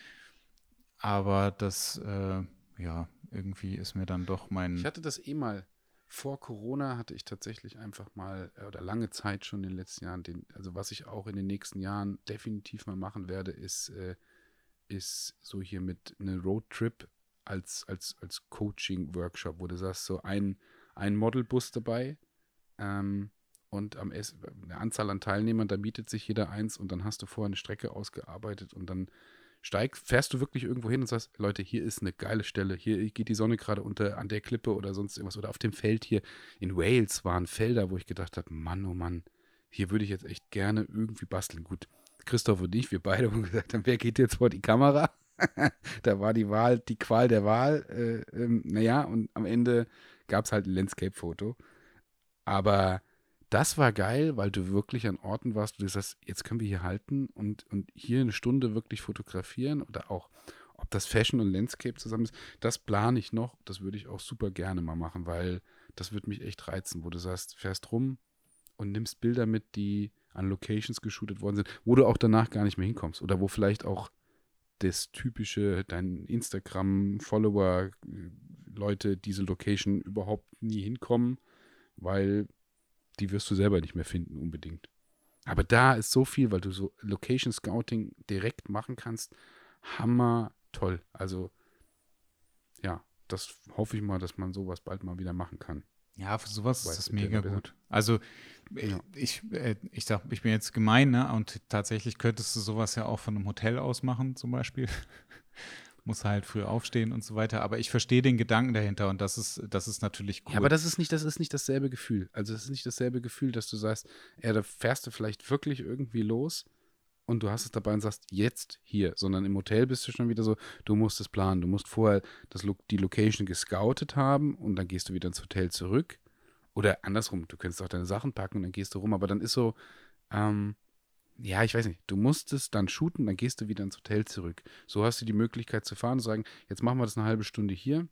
aber das, äh, ja, irgendwie ist mir dann doch mein. Ich hatte das eh mal vor Corona hatte ich tatsächlich einfach mal, äh, oder lange Zeit schon in den letzten Jahren, den, also was ich auch in den nächsten Jahren definitiv mal machen werde, ist, äh, ist so hier mit einem Roadtrip als, als, als Coaching-Workshop, wo du sagst, so ein, ein Modelbus dabei ähm, und am eine Anzahl an Teilnehmern, da bietet sich jeder eins und dann hast du vorher eine Strecke ausgearbeitet und dann steigst, fährst du wirklich irgendwo hin und sagst, Leute, hier ist eine geile Stelle, hier geht die Sonne gerade unter an der Klippe oder sonst irgendwas oder auf dem Feld hier in Wales waren Felder, wo ich gedacht habe, Mann, oh Mann, hier würde ich jetzt echt gerne irgendwie basteln. Gut, Christoph und ich, wir beide haben gesagt, wer geht jetzt vor die Kamera? da war die Wahl, die Qual der Wahl. Äh, ähm, naja, und am Ende gab es halt ein Landscape-Foto. Aber das war geil, weil du wirklich an Orten warst, wo du sagst, jetzt können wir hier halten und, und hier eine Stunde wirklich fotografieren oder auch, ob das Fashion und Landscape zusammen ist, das plane ich noch. Das würde ich auch super gerne mal machen, weil das würde mich echt reizen, wo du sagst, fährst rum und nimmst Bilder mit, die an Locations geshootet worden sind, wo du auch danach gar nicht mehr hinkommst oder wo vielleicht auch das typische, dein Instagram-Follower, Leute diese Location überhaupt nie hinkommen, weil die wirst du selber nicht mehr finden unbedingt. Aber da ist so viel, weil du so Location Scouting direkt machen kannst. Hammer toll. Also ja, das hoffe ich mal, dass man sowas bald mal wieder machen kann. Ja, für sowas ist das mega gut. Also äh, ja. ich, äh, ich sag, ich bin jetzt gemein, ne? Und tatsächlich könntest du sowas ja auch von einem Hotel aus machen, zum Beispiel muss halt früh aufstehen und so weiter. Aber ich verstehe den Gedanken dahinter und das ist, das ist natürlich cool. Ja, aber das ist nicht, das ist nicht dasselbe Gefühl. Also es ist nicht dasselbe Gefühl, dass du sagst, ja, da fährst du vielleicht wirklich irgendwie los und du hast es dabei und sagst, jetzt hier, sondern im Hotel bist du schon wieder so, du musst es planen. Du musst vorher das, die Location gescoutet haben und dann gehst du wieder ins Hotel zurück. Oder andersrum, du könntest auch deine Sachen packen und dann gehst du rum, aber dann ist so, ähm, ja, ich weiß nicht, du musst es dann shooten, dann gehst du wieder ins Hotel zurück. So hast du die Möglichkeit zu fahren und sagen, jetzt machen wir das eine halbe Stunde hier,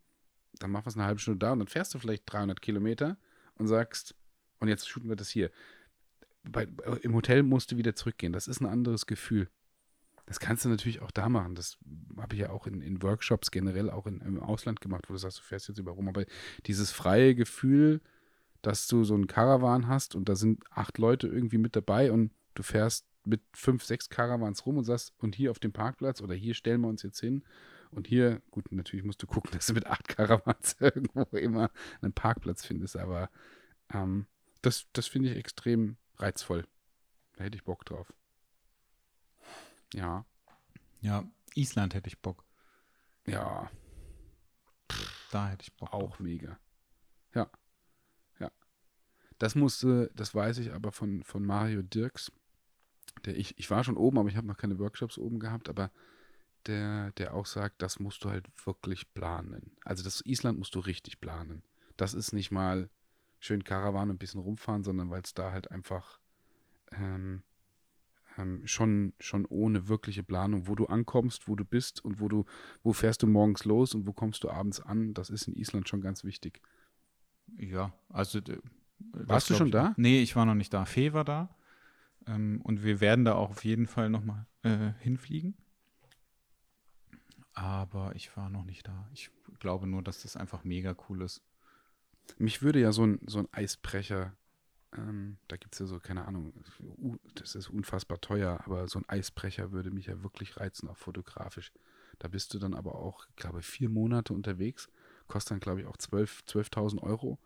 dann machen wir es eine halbe Stunde da und dann fährst du vielleicht 300 Kilometer und sagst, und jetzt shooten wir das hier. Bei, Im Hotel musst du wieder zurückgehen. Das ist ein anderes Gefühl. Das kannst du natürlich auch da machen. Das habe ich ja auch in, in Workshops generell auch in, im Ausland gemacht, wo du sagst, du fährst jetzt über rum. Aber dieses freie Gefühl, dass du so einen Caravan hast und da sind acht Leute irgendwie mit dabei und du fährst mit fünf, sechs Caravans rum und sagst, und hier auf dem Parkplatz oder hier stellen wir uns jetzt hin. Und hier, gut, natürlich musst du gucken, dass du mit acht Caravans irgendwo immer einen Parkplatz findest, aber ähm, das, das finde ich extrem reizvoll. Da hätte ich Bock drauf. Ja. Ja, Island hätte ich Bock. Ja, Da hätte ich Bock. auch mega. Ja. Ja. Das musste, das weiß ich aber von, von Mario Dirks. Der ich, ich war schon oben, aber ich habe noch keine Workshops oben gehabt, aber der, der auch sagt, das musst du halt wirklich planen. Also das Island musst du richtig planen. Das ist nicht mal schön Karawan und ein bisschen rumfahren, sondern weil es da halt einfach ähm, ähm, schon, schon ohne wirkliche Planung, wo du ankommst, wo du bist und wo du, wo fährst du morgens los und wo kommst du abends an, das ist in Island schon ganz wichtig. Ja, also. äh, Warst du schon ich- da? Nee, ich war noch nicht da. Fee war da. Ähm, und wir werden da auch auf jeden Fall nochmal äh, hinfliegen. Aber ich war noch nicht da. Ich glaube nur, dass das einfach mega cool ist. Mich würde ja so ein, so ein Eisbrecher, ähm, da gibt es ja so, keine Ahnung, das ist unfassbar teuer, aber so ein Eisbrecher würde mich ja wirklich reizen, auch fotografisch. Da bist du dann aber auch, ich glaube, vier Monate unterwegs, kostet dann, glaube ich, auch 12 12.000 Euro.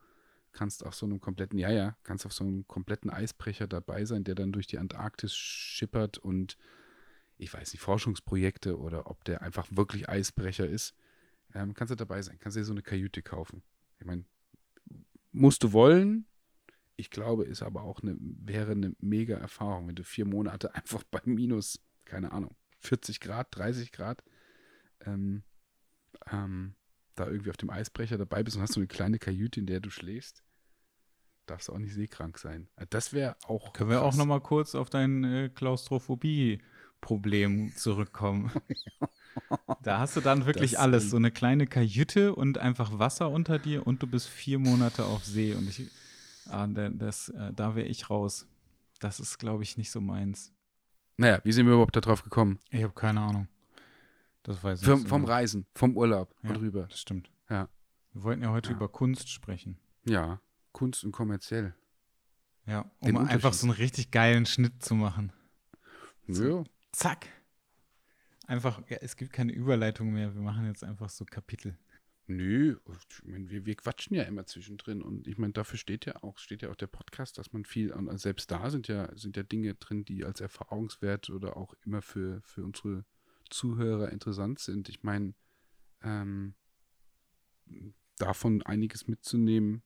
Kannst auf so einem kompletten, ja, ja, kannst auf so einem kompletten Eisbrecher dabei sein, der dann durch die Antarktis schippert und ich weiß nicht, Forschungsprojekte oder ob der einfach wirklich Eisbrecher ist. Ähm, kannst du dabei sein, kannst dir so eine Kajüte kaufen. Ich meine, musst du wollen. Ich glaube, ist aber auch eine, wäre eine mega Erfahrung, wenn du vier Monate einfach bei minus, keine Ahnung, 40 Grad, 30 Grad, ähm, ähm, da irgendwie auf dem Eisbrecher dabei bist und hast so eine kleine Kajüte, in der du schläfst. Darfst du auch nicht seekrank sein. Äh, Das wäre auch. Können wir auch krass. nochmal kurz auf dein äh, Klaustrophobie-Problem zurückkommen? da hast du dann wirklich Das, alles. So eine kleine Kajüte und einfach Wasser unter dir und du bist vier Monate auf See. Und ich, ah, da- das, äh, da wäre ich raus. Das ist, glaube ich, nicht so meins. Naja, wie sind wir überhaupt darauf gekommen? Ich habe keine Ahnung. Das weiß ich Vom, vom Reisen, vom Urlaub Ja. und rüber. Das stimmt. Ja. Wir wollten ja heute Ja. über Kunst sprechen. Ja, Kunst und kommerziell. Ja, um einfach so einen richtig geilen Schnitt zu machen. Ja. Zack. Einfach, ja, es gibt keine Überleitung mehr. Wir machen jetzt einfach so Kapitel. Nö, ich mein, wir, wir quatschen ja immer zwischendrin und ich meine, dafür steht ja auch, steht ja auch der Podcast, dass man viel, und selbst da sind ja, sind ja Dinge drin, die als Erfahrungswert oder auch immer für, für unsere Zuhörer interessant sind. Ich meine, ähm, davon einiges mitzunehmen,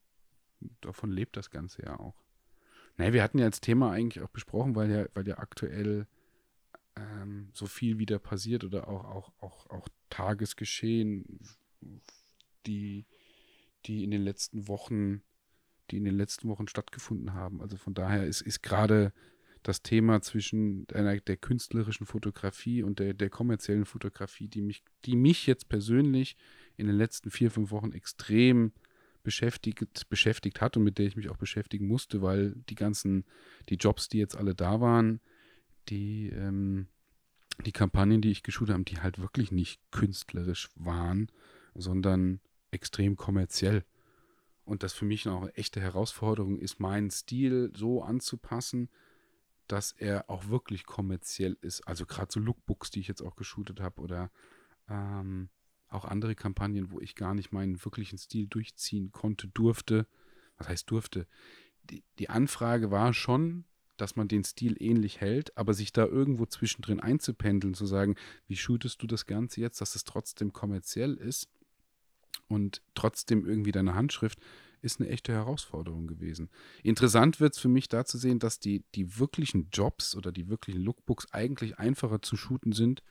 davon lebt das Ganze ja auch. Naja, wir hatten ja als Thema eigentlich auch besprochen, weil ja, weil ja aktuell ähm, so viel wieder passiert oder auch, auch, auch, auch Tagesgeschehen, die, die in den letzten Wochen, die in den letzten Wochen stattgefunden haben. Also von daher ist, ist gerade das Thema zwischen einer, der künstlerischen Fotografie und der, der kommerziellen Fotografie, die mich, die mich jetzt persönlich in den letzten vier, fünf Wochen extrem beschäftigt, beschäftigt hat und mit der ich mich auch beschäftigen musste, weil die ganzen, die Jobs, die jetzt alle da waren, die, ähm, die Kampagnen, die ich geschult habe, die halt wirklich nicht künstlerisch waren, sondern extrem kommerziell. Und das für mich noch eine echte Herausforderung ist, meinen Stil so anzupassen, dass er auch wirklich kommerziell ist. Also gerade so Lookbooks, die ich jetzt auch geshootet habe oder ähm, auch andere Kampagnen, wo ich gar nicht meinen wirklichen Stil durchziehen konnte, durfte. Was heißt durfte? Die, die Anfrage war schon, dass man den Stil ähnlich hält, aber sich da irgendwo zwischendrin einzupendeln, zu sagen, wie shootest du das Ganze jetzt, dass es trotzdem kommerziell ist und trotzdem irgendwie deine Handschrift, ist eine echte Herausforderung gewesen. Interessant wird es für mich da zu sehen, dass die, die wirklichen Jobs oder die wirklichen Lookbooks eigentlich einfacher zu shooten sind,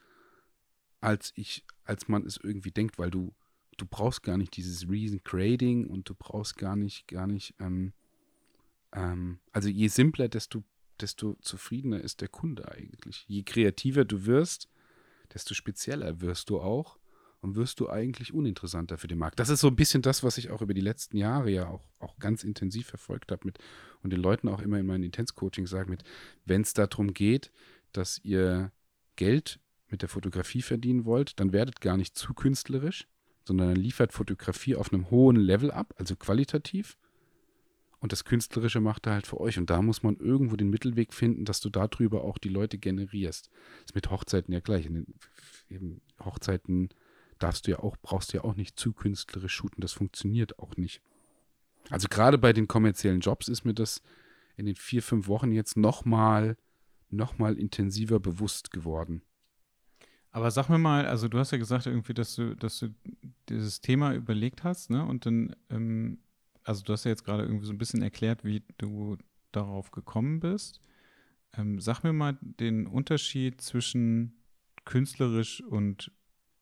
als ich, als man es irgendwie denkt, weil du, du brauchst gar nicht dieses Reason Grading und du brauchst gar nicht, gar nicht, ähm, ähm, also je simpler, desto, desto zufriedener ist der Kunde eigentlich. Je kreativer du wirst, desto spezieller wirst du auch und wirst du eigentlich uninteressanter für den Markt. Das ist so ein bisschen das, was ich auch über die letzten Jahre ja auch, auch ganz intensiv verfolgt habe mit und den Leuten auch immer in meinen Intenscoachings sage mit, wenn es darum geht, dass ihr Geld mit der Fotografie verdienen wollt, dann werdet gar nicht zu künstlerisch, sondern dann liefert Fotografie auf einem hohen Level ab, also qualitativ. Und das Künstlerische macht er halt für euch. Und da muss man irgendwo den Mittelweg finden, dass du darüber auch die Leute generierst. Das ist mit Hochzeiten ja gleich. In Hochzeiten darfst du ja auch, brauchst du ja auch nicht zu künstlerisch shooten. Das funktioniert auch nicht. Also gerade bei den kommerziellen Jobs ist mir das in den vier, fünf Wochen jetzt nochmal nochmal intensiver bewusst geworden. Aber sag mir mal, also du hast ja gesagt irgendwie, dass du, dass du dieses Thema überlegt hast, ne? Und dann, ähm, also du hast ja jetzt gerade irgendwie so ein bisschen erklärt, wie du darauf gekommen bist. Ähm, sag mir mal den Unterschied zwischen künstlerisch und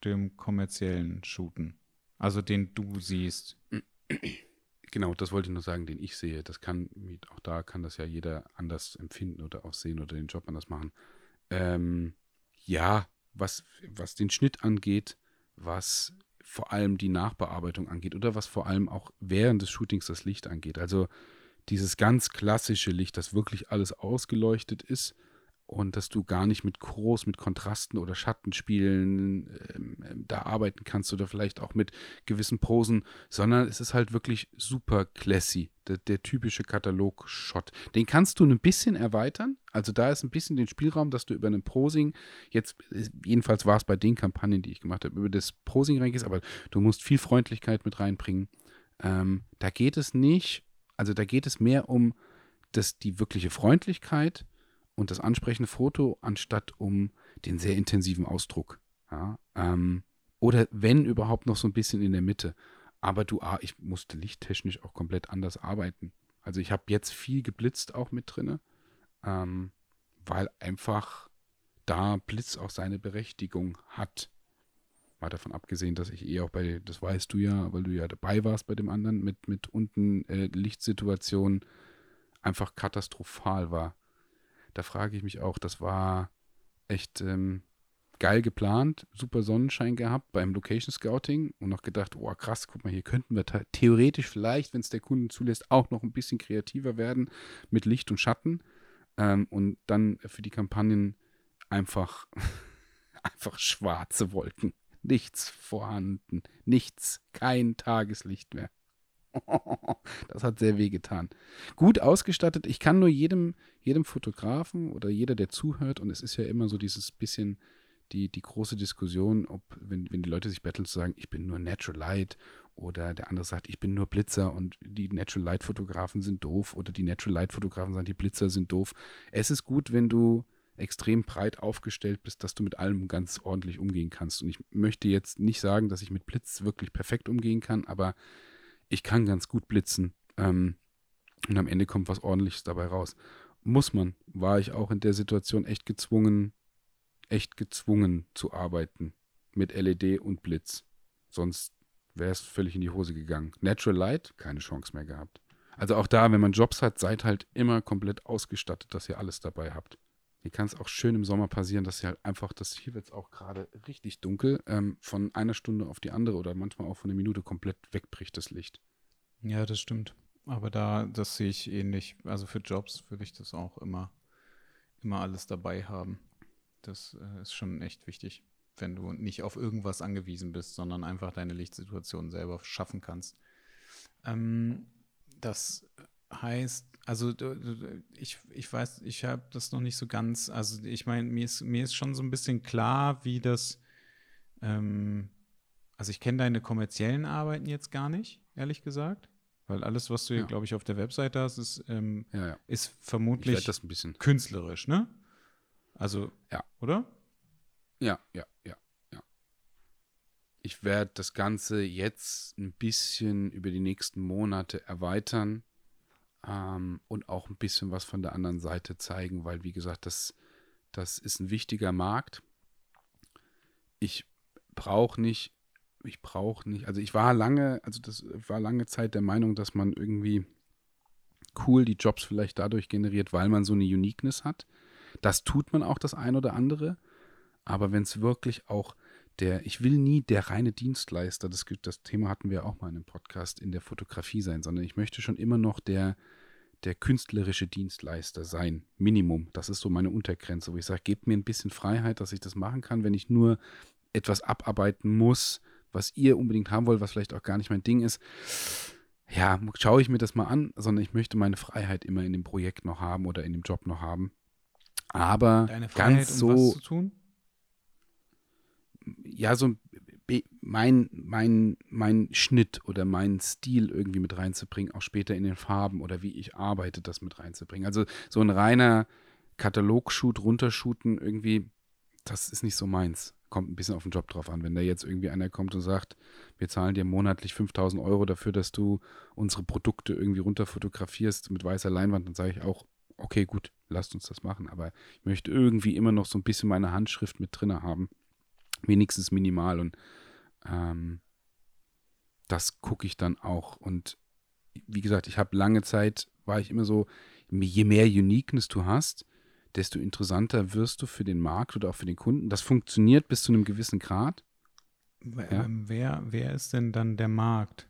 dem kommerziellen Shooten. Also den du siehst. Genau, das wollte ich nur sagen, den ich sehe. Das kann, auch da kann das ja jeder anders empfinden oder auch sehen oder den Job anders machen. Ähm, ja, was, was den Schnitt angeht, was vor allem die Nachbearbeitung angeht oder was vor allem auch während des Shootings das Licht angeht. Also dieses ganz klassische Licht, das wirklich alles ausgeleuchtet ist und dass du gar nicht mit groß, mit Kontrasten oder Schattenspielen ähm, ähm, da arbeiten kannst oder vielleicht auch mit gewissen Posen, sondern es ist halt wirklich super classy, der, der typische Katalog-Shot. Den kannst du ein bisschen erweitern, also da ist ein bisschen den Spielraum, dass du über einen Posing, jetzt jedenfalls war es bei den Kampagnen, die ich gemacht habe, über das Posing reingehst, aber du musst viel Freundlichkeit mit reinbringen. Ähm, da geht es nicht, also da geht es mehr um das, die wirkliche Freundlichkeit, und das ansprechende Foto, anstatt um den sehr intensiven Ausdruck. Ja, ähm, oder wenn überhaupt noch so ein bisschen in der Mitte. Aber du, ah, ich musste lichttechnisch auch komplett anders arbeiten. Also ich habe jetzt viel geblitzt auch mit drinne, ähm, weil einfach da Blitz auch seine Berechtigung hat. Mal davon abgesehen, dass ich eh auch bei, das weißt du ja, weil du ja dabei warst bei dem anderen, mit, mit unten äh, Lichtsituationen einfach katastrophal war da frage ich mich auch, das war echt ähm, geil geplant, super Sonnenschein gehabt beim Location Scouting und noch gedacht, oh krass, guck mal, hier könnten wir theoretisch vielleicht, wenn es der Kunde zulässt, auch noch ein bisschen kreativer werden mit Licht und Schatten ähm, und dann für die Kampagnen einfach, einfach schwarze Wolken. Nichts vorhanden, nichts, kein Tageslicht mehr. das hat sehr weh getan. Gut ausgestattet. Ich kann nur jedem, jedem Fotografen oder jeder, der zuhört, und es ist ja immer so dieses bisschen die, die große Diskussion, ob, wenn, wenn die Leute sich betteln, zu sagen, ich bin nur Natural Light oder der andere sagt, ich bin nur Blitzer und die Natural Light Fotografen sind doof oder die Natural Light Fotografen sagen, die Blitzer sind doof. Es ist gut, wenn du extrem breit aufgestellt bist, dass du mit allem ganz ordentlich umgehen kannst. Und ich möchte jetzt nicht sagen, dass ich mit Blitz wirklich perfekt umgehen kann, aber ich kann ganz gut blitzen. Ähm, und am Ende kommt was ordentliches dabei raus. Muss man, war ich auch in der Situation echt gezwungen, echt gezwungen zu arbeiten mit LED und Blitz. Sonst wäre es völlig in die Hose gegangen. Natural Light, keine Chance mehr gehabt. Also auch da, wenn man Jobs hat, seid halt immer komplett ausgestattet, dass ihr alles dabei habt. Hier kann es auch schön im Sommer passieren, dass ihr halt einfach, das hier wird es auch gerade richtig dunkel, ähm, von einer Stunde auf die andere oder manchmal auch von einer Minute komplett wegbricht das Licht. Ja, das stimmt. Aber da, das sehe ich ähnlich. Also für Jobs würde ich das auch immer, immer alles dabei haben. Das äh, ist schon echt wichtig, wenn du nicht auf irgendwas angewiesen bist, sondern einfach deine Lichtsituation selber schaffen kannst. Ähm, das heißt, also ich, ich weiß, ich habe das noch nicht so ganz, also ich meine, mir ist, mir ist schon so ein bisschen klar, wie das, ähm, also ich kenne deine kommerziellen Arbeiten jetzt gar nicht, ehrlich gesagt. Weil alles, was du hier, ja. glaube ich, auf der Webseite hast, ist, ähm, ja, ja. ist vermutlich künstlerisch, ne? Also, ja. Oder? Ja, ja, ja, ja. Ich werde das Ganze jetzt ein bisschen über die nächsten Monate erweitern ähm, und auch ein bisschen was von der anderen Seite zeigen, weil, wie gesagt, das, das ist ein wichtiger Markt. Ich brauche nicht, ich brauche nicht, also ich war lange, also das war lange Zeit der Meinung, dass man irgendwie cool die Jobs vielleicht dadurch generiert, weil man so eine Uniqueness hat. Das tut man auch das ein oder andere. Aber wenn es wirklich auch der, ich will nie der reine Dienstleister, das, das Thema hatten wir auch mal in einem Podcast in der Fotografie sein, sondern ich möchte schon immer noch der, der künstlerische Dienstleister sein. Minimum. Das ist so meine Untergrenze, wo ich sage, gebt mir ein bisschen Freiheit, dass ich das machen kann, wenn ich nur etwas abarbeiten muss, was ihr unbedingt haben wollt, was vielleicht auch gar nicht mein Ding ist. Ja, schaue ich mir das mal an, sondern ich möchte meine Freiheit immer in dem Projekt noch haben oder in dem Job noch haben. Aber Freiheit, ganz um so. Was zu tun? Ja, so mein, mein, mein Schnitt oder meinen Stil irgendwie mit reinzubringen, auch später in den Farben oder wie ich arbeite, das mit reinzubringen. Also so ein reiner Katalogshoot runtershooten, irgendwie, das ist nicht so meins. Kommt ein bisschen auf den Job drauf an. Wenn da jetzt irgendwie einer kommt und sagt, wir zahlen dir monatlich 5000 Euro dafür, dass du unsere Produkte irgendwie runterfotografierst mit weißer Leinwand, dann sage ich auch, okay, gut, lasst uns das machen. Aber ich möchte irgendwie immer noch so ein bisschen meine Handschrift mit drin haben. Wenigstens minimal. Und ähm, das gucke ich dann auch. Und wie gesagt, ich habe lange Zeit, war ich immer so, je mehr Uniqueness du hast, desto interessanter wirst du für den Markt oder auch für den Kunden. Das funktioniert bis zu einem gewissen Grad. Ja? Ähm, wer, wer ist denn dann der Markt?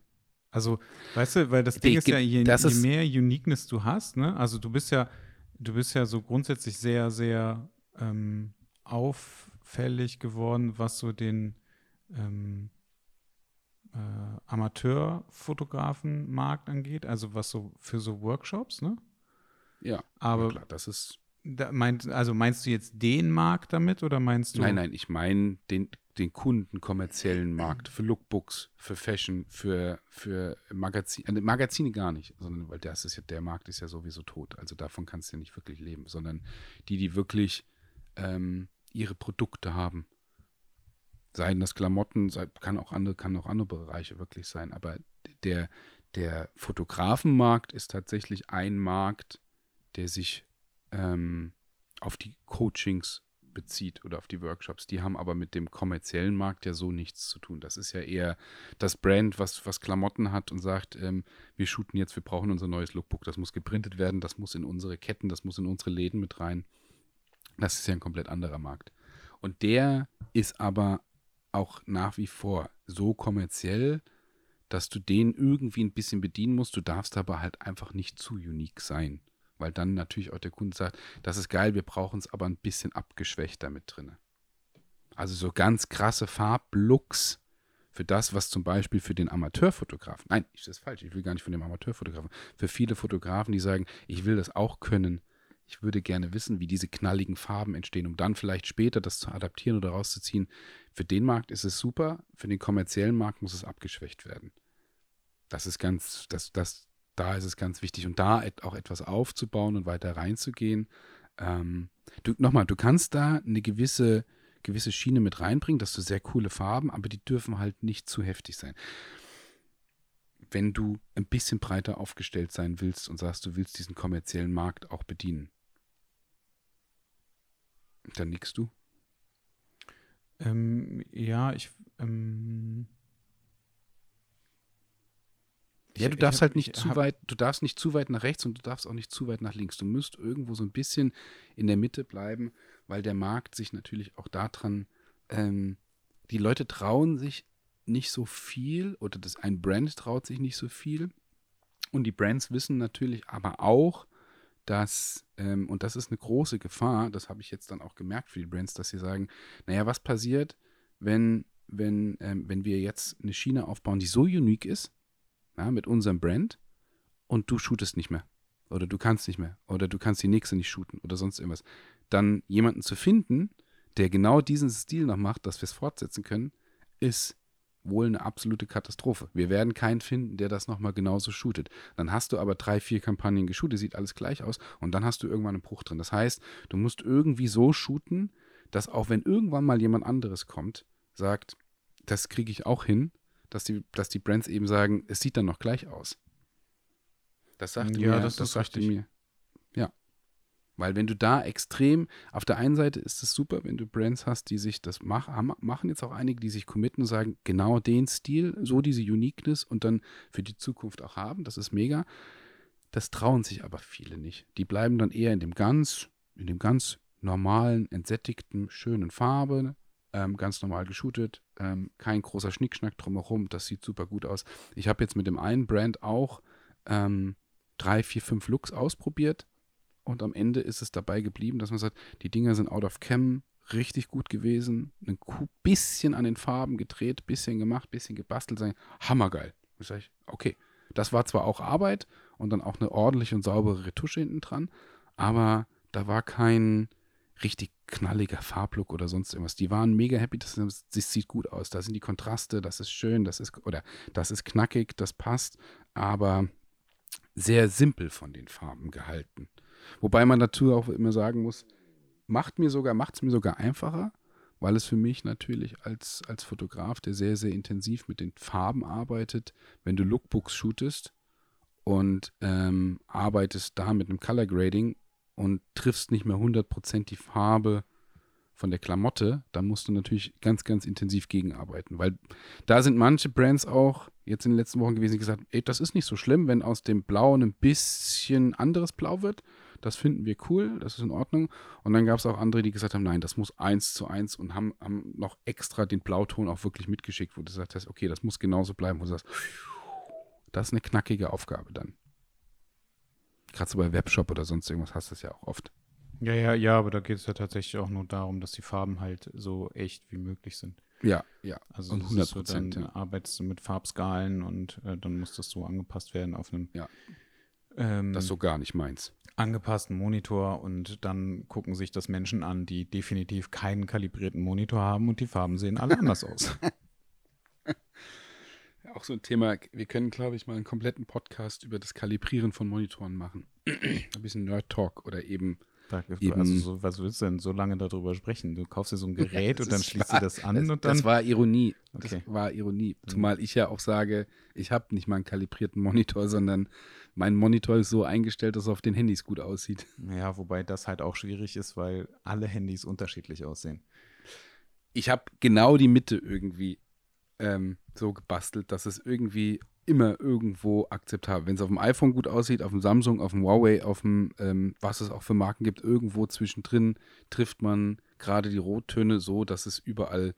Also, weißt du, weil das Ding ist ja, je, je mehr Uniqueness du hast, ne? Also du bist ja, du bist ja so grundsätzlich sehr, sehr ähm, auffällig geworden, was so den ähm, äh, Amateurfotografenmarkt angeht, also was so für so Workshops, ne? Ja, aber klar, das ist. Da meint, also meinst du jetzt den Markt damit oder meinst du? Nein, nein, ich meine den, den Kunden kommerziellen Markt für Lookbooks, für Fashion, für, für Magazine, äh, Magazine gar nicht, sondern weil das ist ja, der Markt ist ja sowieso tot. Also davon kannst du ja nicht wirklich leben, sondern die, die wirklich ähm, ihre Produkte haben. Seien das Klamotten, kann auch andere, kann auch andere Bereiche wirklich sein. Aber der, der Fotografenmarkt ist tatsächlich ein Markt, der sich ähm, auf die Coachings bezieht oder auf die Workshops. Die haben aber mit dem kommerziellen Markt ja so nichts zu tun. Das ist ja eher das Brand, was, was Klamotten hat und sagt, ähm, wir shooten jetzt, wir brauchen unser neues Lookbook. Das muss geprintet werden, das muss in unsere Ketten, das muss in unsere Läden mit rein. Das ist ja ein komplett anderer Markt. Und der ist aber auch nach wie vor so kommerziell, dass du den irgendwie ein bisschen bedienen musst. Du darfst aber halt einfach nicht zu unique sein weil dann natürlich auch der Kunde sagt, das ist geil, wir brauchen es aber ein bisschen abgeschwächt damit drin. Also so ganz krasse Farblooks für das, was zum Beispiel für den Amateurfotografen, nein, das ist falsch, ich will gar nicht von dem Amateurfotografen, für viele Fotografen, die sagen, ich will das auch können, ich würde gerne wissen, wie diese knalligen Farben entstehen, um dann vielleicht später das zu adaptieren oder rauszuziehen. Für den Markt ist es super, für den kommerziellen Markt muss es abgeschwächt werden. Das ist ganz, das, das, da ist es ganz wichtig und da auch etwas aufzubauen und weiter reinzugehen. Ähm, du, nochmal, du kannst da eine gewisse, gewisse Schiene mit reinbringen, dass du sehr coole Farben, aber die dürfen halt nicht zu heftig sein. Wenn du ein bisschen breiter aufgestellt sein willst und sagst, du willst diesen kommerziellen Markt auch bedienen, dann nickst du. Ähm, ja, ich. Ähm Ja, du darfst hab, halt nicht zu weit, du darfst nicht zu weit nach rechts und du darfst auch nicht zu weit nach links. Du musst irgendwo so ein bisschen in der Mitte bleiben, weil der Markt sich natürlich auch daran, ähm, die Leute trauen sich nicht so viel oder das, ein Brand traut sich nicht so viel. Und die Brands wissen natürlich aber auch, dass, ähm, und das ist eine große Gefahr, das habe ich jetzt dann auch gemerkt für die Brands, dass sie sagen, naja, was passiert, wenn, wenn, ähm, wenn wir jetzt eine Schiene aufbauen, die so unique ist, ja, mit unserem Brand und du shootest nicht mehr. Oder du kannst nicht mehr. Oder du kannst die nächste nicht shooten oder sonst irgendwas. Dann jemanden zu finden, der genau diesen Stil noch macht, dass wir es fortsetzen können, ist wohl eine absolute Katastrophe. Wir werden keinen finden, der das nochmal genauso shootet. Dann hast du aber drei, vier Kampagnen geshootet, sieht alles gleich aus und dann hast du irgendwann einen Bruch drin. Das heißt, du musst irgendwie so shooten, dass auch wenn irgendwann mal jemand anderes kommt, sagt, das kriege ich auch hin, dass die, dass die Brands eben sagen, es sieht dann noch gleich aus. Das sagte ja, mir, das, das sagte mir. Weil wenn du da extrem, auf der einen Seite ist es super, wenn du Brands hast, die sich das machen, machen jetzt auch einige, die sich committen und sagen, genau den Stil, so diese Uniqueness und dann für die Zukunft auch haben, das ist mega. Das trauen sich aber viele nicht. Die bleiben dann eher in dem ganz, in dem ganz normalen, entsättigten, schönen Farbe, ähm, ganz normal geshootet, ähm, kein großer Schnickschnack drumherum, das sieht super gut aus. Ich habe jetzt mit dem einen Brand auch ähm, drei, vier, fünf Looks ausprobiert und am Ende ist es dabei geblieben, dass man sagt, die Dinger sind out of cam, richtig gut gewesen, ein bisschen an den Farben gedreht, bisschen gemacht, bisschen gebastelt, sagen, hammergeil. Ich sage, okay, das war zwar auch Arbeit und dann auch eine ordentliche und saubere Retusche hinten dran, aber da war kein richtig knalliger Farblook oder sonst irgendwas. Die waren mega happy, das, das sieht gut aus. Da sind die Kontraste, das ist schön, das ist, oder das ist knackig, das passt, aber sehr simpel von den Farben gehalten. Wobei man dazu auch immer sagen muss, macht mir sogar, macht es mir sogar einfacher, weil es für mich natürlich als, als Fotograf, der sehr, sehr intensiv mit den Farben arbeitet, wenn du Lookbooks shootest und ähm, arbeitest da mit einem Color Grading und triffst nicht mehr 100% die Farbe von der Klamotte, dann musst du natürlich ganz, ganz intensiv gegenarbeiten. Weil da sind manche Brands auch jetzt in den letzten Wochen gewesen, die gesagt ey, das ist nicht so schlimm, wenn aus dem Blau ein bisschen anderes Blau wird. Das finden wir cool, das ist in Ordnung. Und dann gab es auch andere, die gesagt haben, nein, das muss eins zu eins und haben, haben noch extra den Blauton auch wirklich mitgeschickt, wo du gesagt hast, okay, das muss genauso bleiben, wo du sagst, das ist eine knackige Aufgabe dann. Gerade so bei Webshop oder sonst irgendwas hast du es ja auch oft. Ja, ja, ja, aber da geht es ja tatsächlich auch nur darum, dass die Farben halt so echt wie möglich sind. Ja, ja. Also und 100 Prozent. So, dann ja. arbeitest du mit Farbskalen und äh, dann muss das so angepasst werden auf einem. Ja. Ähm, das ist so gar nicht meins. Angepassten Monitor und dann gucken sich das Menschen an, die definitiv keinen kalibrierten Monitor haben und die Farben sehen alle anders aus. Auch so ein Thema, wir können, glaube ich, mal einen kompletten Podcast über das Kalibrieren von Monitoren machen. ein bisschen Nerd-Talk oder eben Eben, also so, was willst du denn so lange darüber sprechen? Du kaufst dir so ein Gerät und dann schließt du das an das, und dann. Das war Ironie. Okay. Das war Ironie. Mhm. Zumal ich ja auch sage, ich habe nicht mal einen kalibrierten Monitor, sondern mein Monitor ist so eingestellt, dass er auf den Handys gut aussieht. Ja, wobei das halt auch schwierig ist, weil alle Handys unterschiedlich aussehen. Ich habe genau die Mitte irgendwie ähm, so gebastelt, dass es irgendwie immer irgendwo akzeptabel. Wenn es auf dem iPhone gut aussieht, auf dem Samsung, auf dem Huawei, auf dem, ähm, was es auch für Marken gibt, irgendwo zwischendrin trifft man gerade die Rottöne so, dass es überall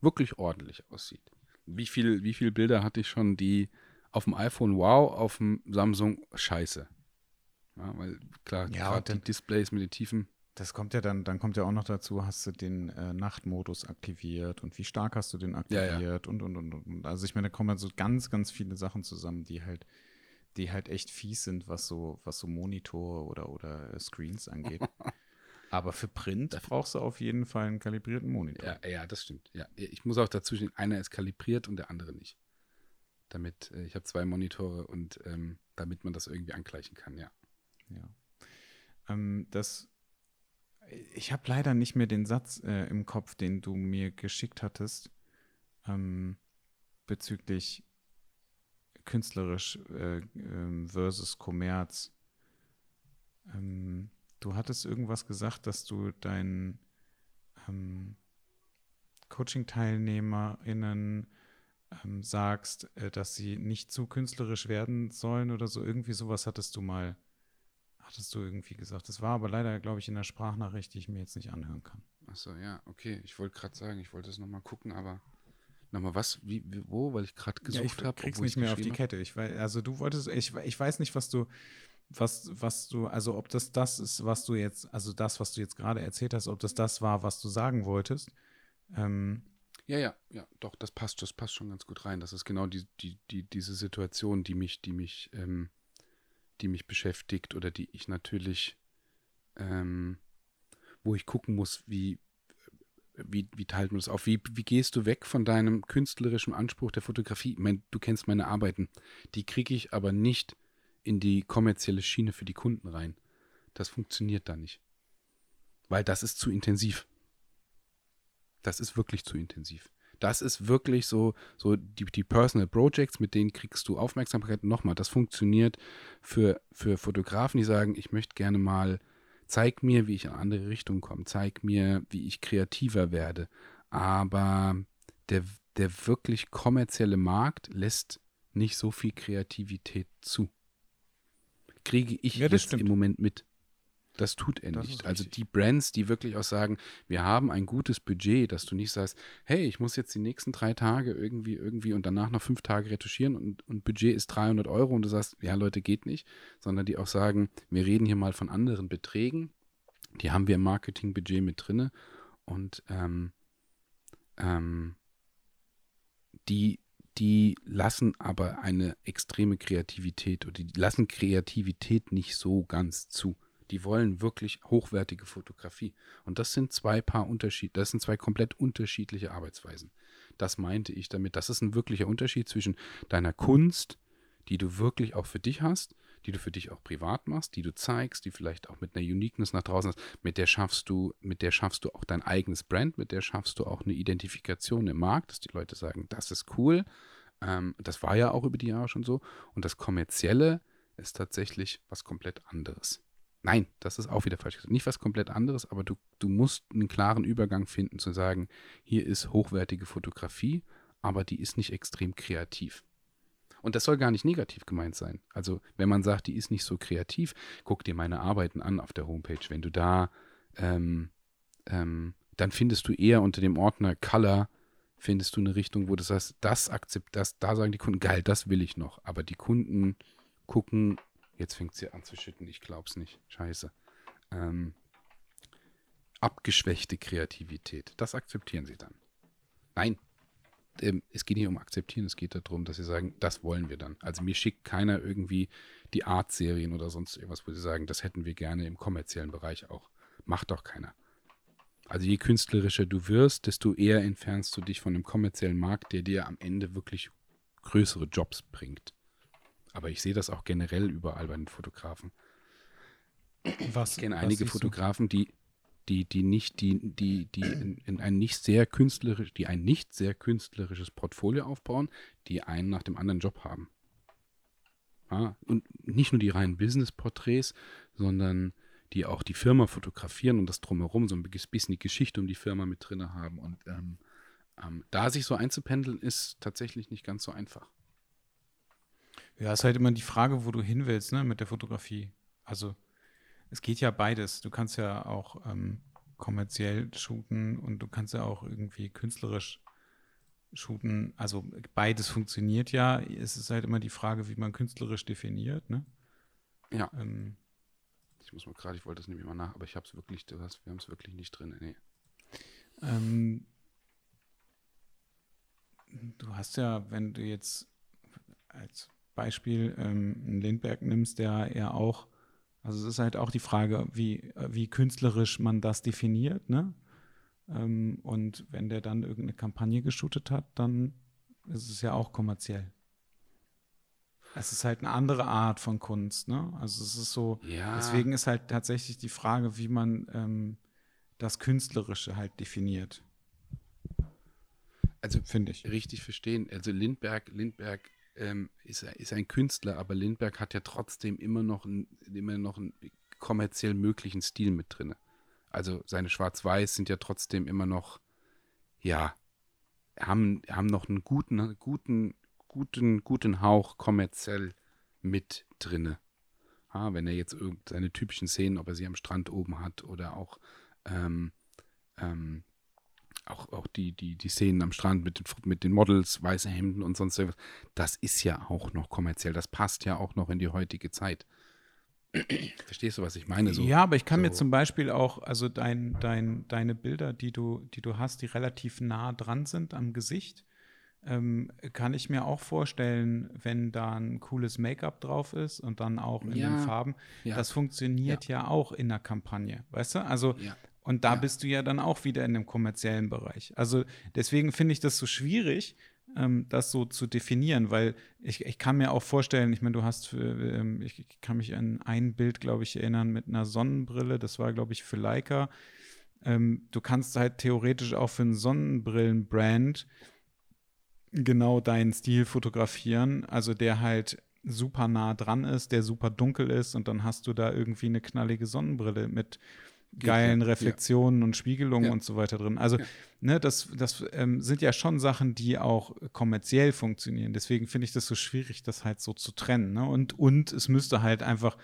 wirklich ordentlich aussieht. Wie viele wie viel Bilder hatte ich schon, die auf dem iPhone wow, auf dem Samsung scheiße. Ja, weil klar, ja, gerade die Displays mit den Tiefen. Das kommt ja dann, dann kommt ja auch noch dazu, hast du den äh, Nachtmodus aktiviert und wie stark hast du den aktiviert ja, ja. Und, und, und, und. Also ich meine, da kommen halt so ganz, ganz viele Sachen zusammen, die halt, die halt echt fies sind, was so, was so Monitor oder, oder äh, Screens angeht. Aber für Print brauchst du auf jeden Fall einen kalibrierten Monitor. Ja, ja, das stimmt. Ja, ich muss auch dazu stehen, einer ist kalibriert und der andere nicht. Damit, äh, ich habe zwei Monitore und ähm, damit man das irgendwie angleichen kann, ja. Ja. Ähm, das ich habe leider nicht mehr den Satz äh, im Kopf, den du mir geschickt hattest, ähm, bezüglich künstlerisch äh, äh, versus Kommerz. Ähm, du hattest irgendwas gesagt, dass du deinen ähm, Coaching-TeilnehmerInnen ähm, sagst, äh, dass sie nicht zu künstlerisch werden sollen oder so. Irgendwie sowas hattest du mal hattest du irgendwie gesagt. Das war aber leider, glaube ich, in der Sprachnachricht, die ich mir jetzt nicht anhören kann. Achso, ja, okay. Ich wollte gerade sagen, ich wollte es nochmal gucken, aber nochmal was, wie, wo, weil ich gerade gesucht habe. Ja, ich krieg's nicht mehr auf die Kette. Ich weiß, also du wolltest, ich, ich weiß nicht, was du, was, was du, also ob das das ist, was du jetzt, also das, was du jetzt gerade erzählt hast, ob das das war, was du sagen wolltest. Ähm, ja, ja, ja, doch, das passt, das passt schon ganz gut rein. Das ist genau die, die, die, diese Situation, die mich, die mich ähm, die mich beschäftigt oder die ich natürlich, ähm, wo ich gucken muss, wie, wie, wie teilt man das auf? Wie, wie gehst du weg von deinem künstlerischen Anspruch der Fotografie? Ich mein, du kennst meine Arbeiten. Die kriege ich aber nicht in die kommerzielle Schiene für die Kunden rein. Das funktioniert da nicht. Weil das ist zu intensiv. Das ist wirklich zu intensiv. Das ist wirklich so, so die, die Personal Projects, mit denen kriegst du Aufmerksamkeit. Nochmal, das funktioniert für, für Fotografen, die sagen, ich möchte gerne mal, zeig mir, wie ich in eine andere Richtung komme, zeig mir, wie ich kreativer werde. Aber der, der wirklich kommerzielle Markt lässt nicht so viel Kreativität zu. Kriege ich ja, jetzt stimmt. im Moment mit. Das tut er das nicht. Also die Brands, die wirklich auch sagen, wir haben ein gutes Budget, dass du nicht sagst, hey, ich muss jetzt die nächsten drei Tage irgendwie, irgendwie und danach noch fünf Tage retuschieren und, und Budget ist 300 Euro und du sagst, ja Leute, geht nicht, sondern die auch sagen, wir reden hier mal von anderen Beträgen, die haben wir im Marketingbudget mit drinne und ähm, ähm, die, die lassen aber eine extreme Kreativität oder die lassen Kreativität nicht so ganz zu. Die wollen wirklich hochwertige Fotografie. Und das sind zwei Paar Unterschied, das sind zwei komplett unterschiedliche Arbeitsweisen. Das meinte ich damit. Das ist ein wirklicher Unterschied zwischen deiner Kunst, die du wirklich auch für dich hast, die du für dich auch privat machst, die du zeigst, die vielleicht auch mit einer Uniqueness nach draußen hast, mit der schaffst du, mit der schaffst du auch dein eigenes Brand, mit der schaffst du auch eine Identifikation im Markt, dass die Leute sagen, das ist cool. Ähm, das war ja auch über die Jahre schon so. Und das Kommerzielle ist tatsächlich was komplett anderes. Nein, das ist auch wieder falsch gesagt. Nicht was komplett anderes, aber du, du musst einen klaren Übergang finden, zu sagen, hier ist hochwertige Fotografie, aber die ist nicht extrem kreativ. Und das soll gar nicht negativ gemeint sein. Also, wenn man sagt, die ist nicht so kreativ, guck dir meine Arbeiten an auf der Homepage. Wenn du da, ähm, ähm, dann findest du eher unter dem Ordner Color, findest du eine Richtung, wo du sagst, das akzept, das, da sagen die Kunden, geil, das will ich noch. Aber die Kunden gucken, jetzt fängt sie an zu schütten, ich glaub's nicht. Scheiße. Ähm, abgeschwächte Kreativität. Das akzeptieren sie dann. Nein, ähm, es geht nicht um akzeptieren, es geht darum, dass sie sagen, das wollen wir dann. Also mir schickt keiner irgendwie die Art-Serien oder sonst irgendwas, wo sie sagen, das hätten wir gerne im kommerziellen Bereich auch. Macht doch keiner. Also je künstlerischer du wirst, desto eher entfernst du dich von einem kommerziellen Markt, der dir am Ende wirklich größere Jobs bringt. Aber ich sehe das auch generell überall bei den Fotografen. Was, ich kenne einige Fotografen, die, die, die nicht, die, die, die in, in, ein nicht sehr künstlerisch, die ein nicht sehr künstlerisches Portfolio aufbauen, die einen nach dem anderen Job haben. Ja, und nicht nur die reinen Business-Porträts, sondern die auch die Firma fotografieren und das drumherum so ein bisschen die Geschichte um die Firma mit drin haben. Und ähm, ähm, da sich so einzupendeln, ist tatsächlich nicht ganz so einfach. Ja, ist halt immer die Frage, wo du hin willst, ne, mit der Fotografie. Also es geht ja beides. Du kannst ja auch ähm, kommerziell shooten und du kannst ja auch irgendwie künstlerisch shooten. Also beides funktioniert ja. Es ist halt immer die Frage, wie man künstlerisch definiert, ne? Ja. Ähm, ich muss mal gerade, ich wollte das nämlich mal nach, aber ich habe es wirklich, du hast, wir haben es wirklich nicht drin. Nee. Ähm, du hast ja, wenn du jetzt als Beispiel ähm, Lindberg nimmst, der ja auch, also es ist halt auch die Frage, wie, wie künstlerisch man das definiert, ne? Ähm, und wenn der dann irgendeine Kampagne geshootet hat, dann ist es ja auch kommerziell. Es ist halt eine andere Art von Kunst, ne? Also es ist so, ja. deswegen ist halt tatsächlich die Frage, wie man ähm, das Künstlerische halt definiert. Also finde ich. Richtig verstehen. Also Lindberg, Lindberg ähm, ist, ist ein Künstler, aber Lindberg hat ja trotzdem immer noch, ein, immer noch einen kommerziell möglichen Stil mit drin. Also seine Schwarz-Weiß sind ja trotzdem immer noch, ja, haben, haben noch einen guten, guten, guten, guten Hauch kommerziell mit drinne. Ja, wenn er jetzt seine typischen Szenen, ob er sie am Strand oben hat oder auch ähm, ähm, auch, auch die, die, die Szenen am Strand mit den, mit den Models, weiße Hemden und sonst irgendwas, das ist ja auch noch kommerziell. Das passt ja auch noch in die heutige Zeit. Verstehst du, was ich meine? So, ja, aber ich kann so. mir zum Beispiel auch, also dein, dein, deine Bilder, die du, die du hast, die relativ nah dran sind am Gesicht, ähm, kann ich mir auch vorstellen, wenn da ein cooles Make-up drauf ist und dann auch in ja, den Farben. Ja. Das funktioniert ja. ja. auch in der Kampagne, weißt du? Also und da ja. bist du ja dann auch wieder in dem kommerziellen Bereich. Also deswegen finde ich das so schwierig, ähm, das so zu definieren, weil ich, ich kann mir auch vorstellen, ich meine, du hast, für, ähm, ich kann mich an ein Bild, glaube ich, erinnern mit einer Sonnenbrille, das war, glaube ich, für Leica. Ähm, du kannst halt theoretisch auch für einen Sonnenbrillenbrand genau deinen Stil fotografieren, also der halt super nah dran ist, der super dunkel ist und dann hast du da irgendwie eine knallige Sonnenbrille mit geilen ja, Reflexionen ja. und Spiegelungen ja. und so weiter drin. Also, ne, das, das ähm, sind ja schon Sachen, die auch kommerziell funktionieren. Deswegen finde ich das so schwierig, das halt so zu trennen. Ne? Und, und es müsste halt einfach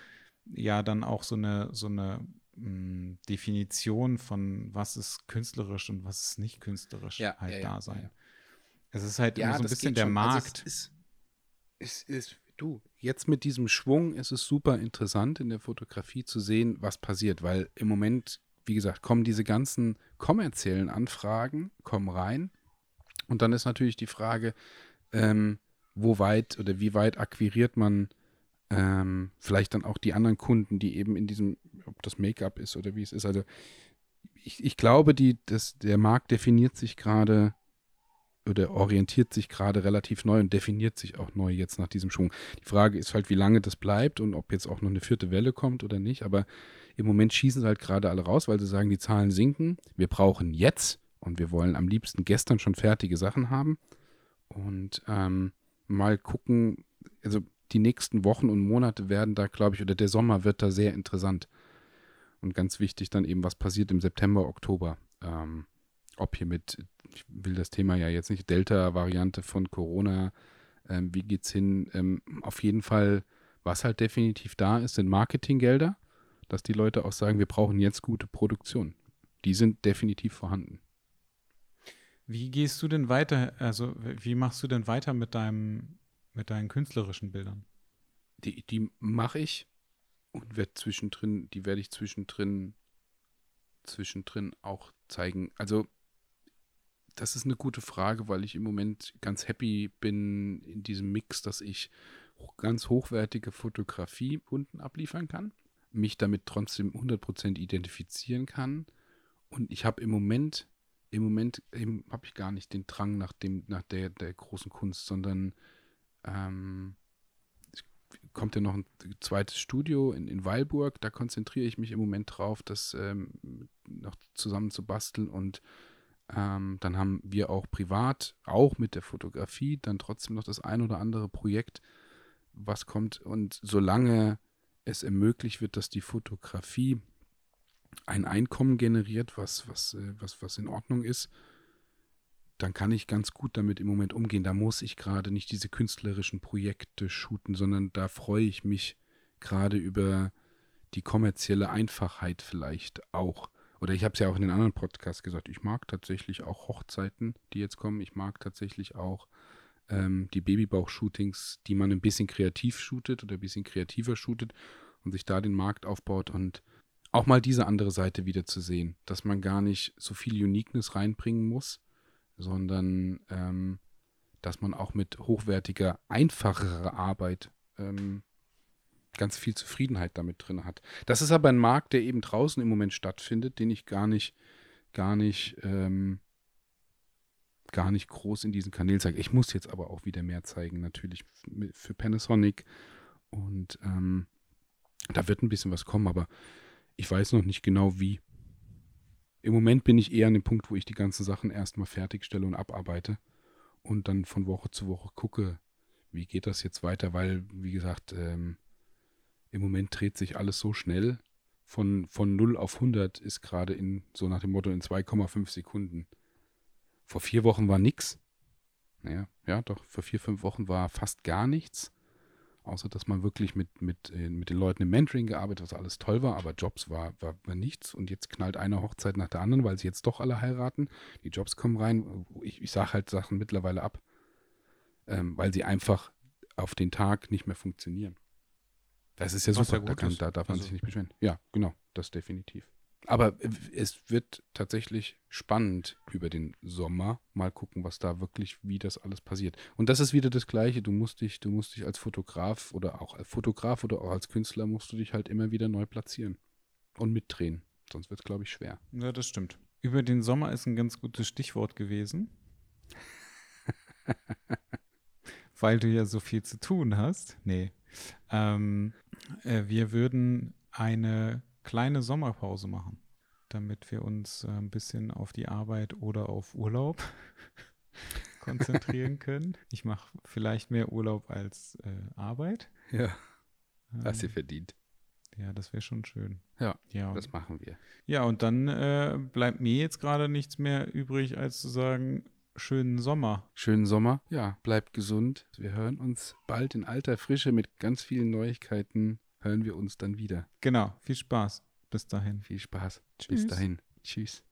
ja dann auch so eine, so eine mh, hm, Definition von was ist künstlerisch und was ist nicht künstlerisch halt da sein. Es ist halt immer so ein bisschen der schon. Markt. Also es, ist, es ist Du, jetzt mit diesem Schwung ist es super interessant in der Fotografie zu sehen, was passiert, weil im Moment, wie gesagt, kommen diese ganzen kommerziellen Anfragen, kommen rein und dann ist natürlich die Frage, ähm, wo weit oder wie weit akquiriert man ähm, vielleicht dann auch die anderen Kunden, die eben in diesem, ob das Make-up ist oder wie es ist. Also ich, ich glaube, die, das, der Markt definiert sich gerade oder orientiert sich gerade relativ neu und definiert sich auch neu jetzt nach diesem Schwung. Die Frage ist halt, wie lange das bleibt und ob jetzt auch noch eine vierte Welle kommt oder nicht. Aber im Moment schießen sie halt gerade alle raus, weil sie sagen, die Zahlen sinken. Wir brauchen jetzt und wir wollen am liebsten gestern schon fertige Sachen haben. Und ähm, mal gucken, also die nächsten Wochen und Monate werden da, glaube ich, oder der Sommer wird da sehr interessant. Und ganz wichtig dann eben, was passiert im September, Oktober. Ähm, ob hier mit, ich will das Thema ja jetzt nicht, Delta-Variante von Corona, ähm, wie geht's hin? Ähm, auf jeden Fall, was halt definitiv da ist, sind Marketinggelder, dass die Leute auch sagen, wir brauchen jetzt gute Produktion. Die sind definitiv vorhanden. Wie gehst du denn weiter, also wie machst du denn weiter mit deinem, mit deinen künstlerischen Bildern? Die, die mache ich und werde zwischendrin, die werde ich zwischendrin, zwischendrin auch zeigen. Also das ist eine gute Frage, weil ich im Moment ganz happy bin in diesem Mix, dass ich ganz hochwertige Fotografie unten abliefern kann, mich damit trotzdem 100% identifizieren kann. Und ich habe im Moment, im Moment habe ich gar nicht den Drang nach dem, nach der, der großen Kunst, sondern ähm, kommt ja noch ein zweites Studio in, in Weilburg. Da konzentriere ich mich im Moment drauf, das ähm, noch zusammen zu basteln und ähm, dann haben wir auch privat, auch mit der Fotografie, dann trotzdem noch das ein oder andere Projekt, was kommt. Und solange es ermöglicht wird, dass die Fotografie ein Einkommen generiert, was, was, äh, was, was in Ordnung ist, dann kann ich ganz gut damit im Moment umgehen. Da muss ich gerade nicht diese künstlerischen Projekte shooten, sondern da freue ich mich gerade über die kommerzielle Einfachheit vielleicht auch. Oder ich habe es ja auch in den anderen Podcasts gesagt, ich mag tatsächlich auch Hochzeiten, die jetzt kommen. Ich mag tatsächlich auch ähm, die Babybauch-Shootings, die man ein bisschen kreativ shootet oder ein bisschen kreativer shootet und sich da den Markt aufbaut und auch mal diese andere Seite wieder zu sehen, dass man gar nicht so viel Uniqueness reinbringen muss, sondern ähm, dass man auch mit hochwertiger, einfacherer Arbeit ähm, ganz viel Zufriedenheit damit drin hat. Das ist aber ein Markt, der eben draußen im Moment stattfindet, den ich gar nicht, gar nicht, ähm, gar nicht groß in diesen Kanälen zeige. Ich muss jetzt aber auch wieder mehr zeigen, natürlich für Panasonic. Und ähm, da wird ein bisschen was kommen, aber ich weiß noch nicht genau wie. Im Moment bin ich eher an dem Punkt, wo ich die ganzen Sachen erstmal fertigstelle und abarbeite und dann von Woche zu Woche gucke, wie geht das jetzt weiter, weil, wie gesagt, ähm, im Moment dreht sich alles so schnell. Von, von 0 auf 100 ist gerade in, so nach dem Motto, in 2,5 Sekunden. Vor vier Wochen war nichts. Naja, ja, doch, vor vier, fünf Wochen war fast gar nichts. Außer, dass man wirklich mit, mit, äh, mit den Leuten im Mentoring gearbeitet hat, was alles toll war, aber Jobs war, war, war nichts. Und jetzt knallt eine Hochzeit nach der anderen, weil sie jetzt doch alle heiraten. Die Jobs kommen rein. Ich, ich sage halt Sachen mittlerweile ab, ähm, weil sie einfach auf den Tag nicht mehr funktionieren. Das ist ja super, ja da, kann, da, darf man also. sich nicht beschweren. Ja, genau, das definitiv. Aber es wird tatsächlich spannend über den Sommer. Mal gucken, was da wirklich, wie das alles passiert. Und das ist wieder das Gleiche. Du musst dich, du musst dich als Fotograf oder auch als Fotograf oder auch als Künstler musst du dich halt immer wieder neu platzieren und mitdrehen. Sonst wird es, glaube ich, schwer. Ja, das stimmt. Über den Sommer ist ein ganz gutes Stichwort gewesen. Weil du ja so viel zu tun hast. Nee. Ähm, äh, wir würden eine kleine Sommerpause machen, damit wir uns äh, ein bisschen auf die Arbeit oder auf Urlaub konzentrieren können. Ich mache vielleicht mehr Urlaub als äh, Arbeit. Ja. Ähm, hast du verdient. Ja, das wäre schon schön. Ja, ja, das machen wir. Ja, und dann äh, bleibt mir jetzt gerade nichts mehr übrig, als zu sagen, schönen Sommer. Schönen Sommer. Ja, bleibt gesund. Wir hören uns bald in alter Frische mit ganz vielen Neuigkeiten. Hören wir uns dann wieder. Genau. Viel Spaß. Bis dahin. Viel Spaß. Tschüss. Bis dahin. Tschüss.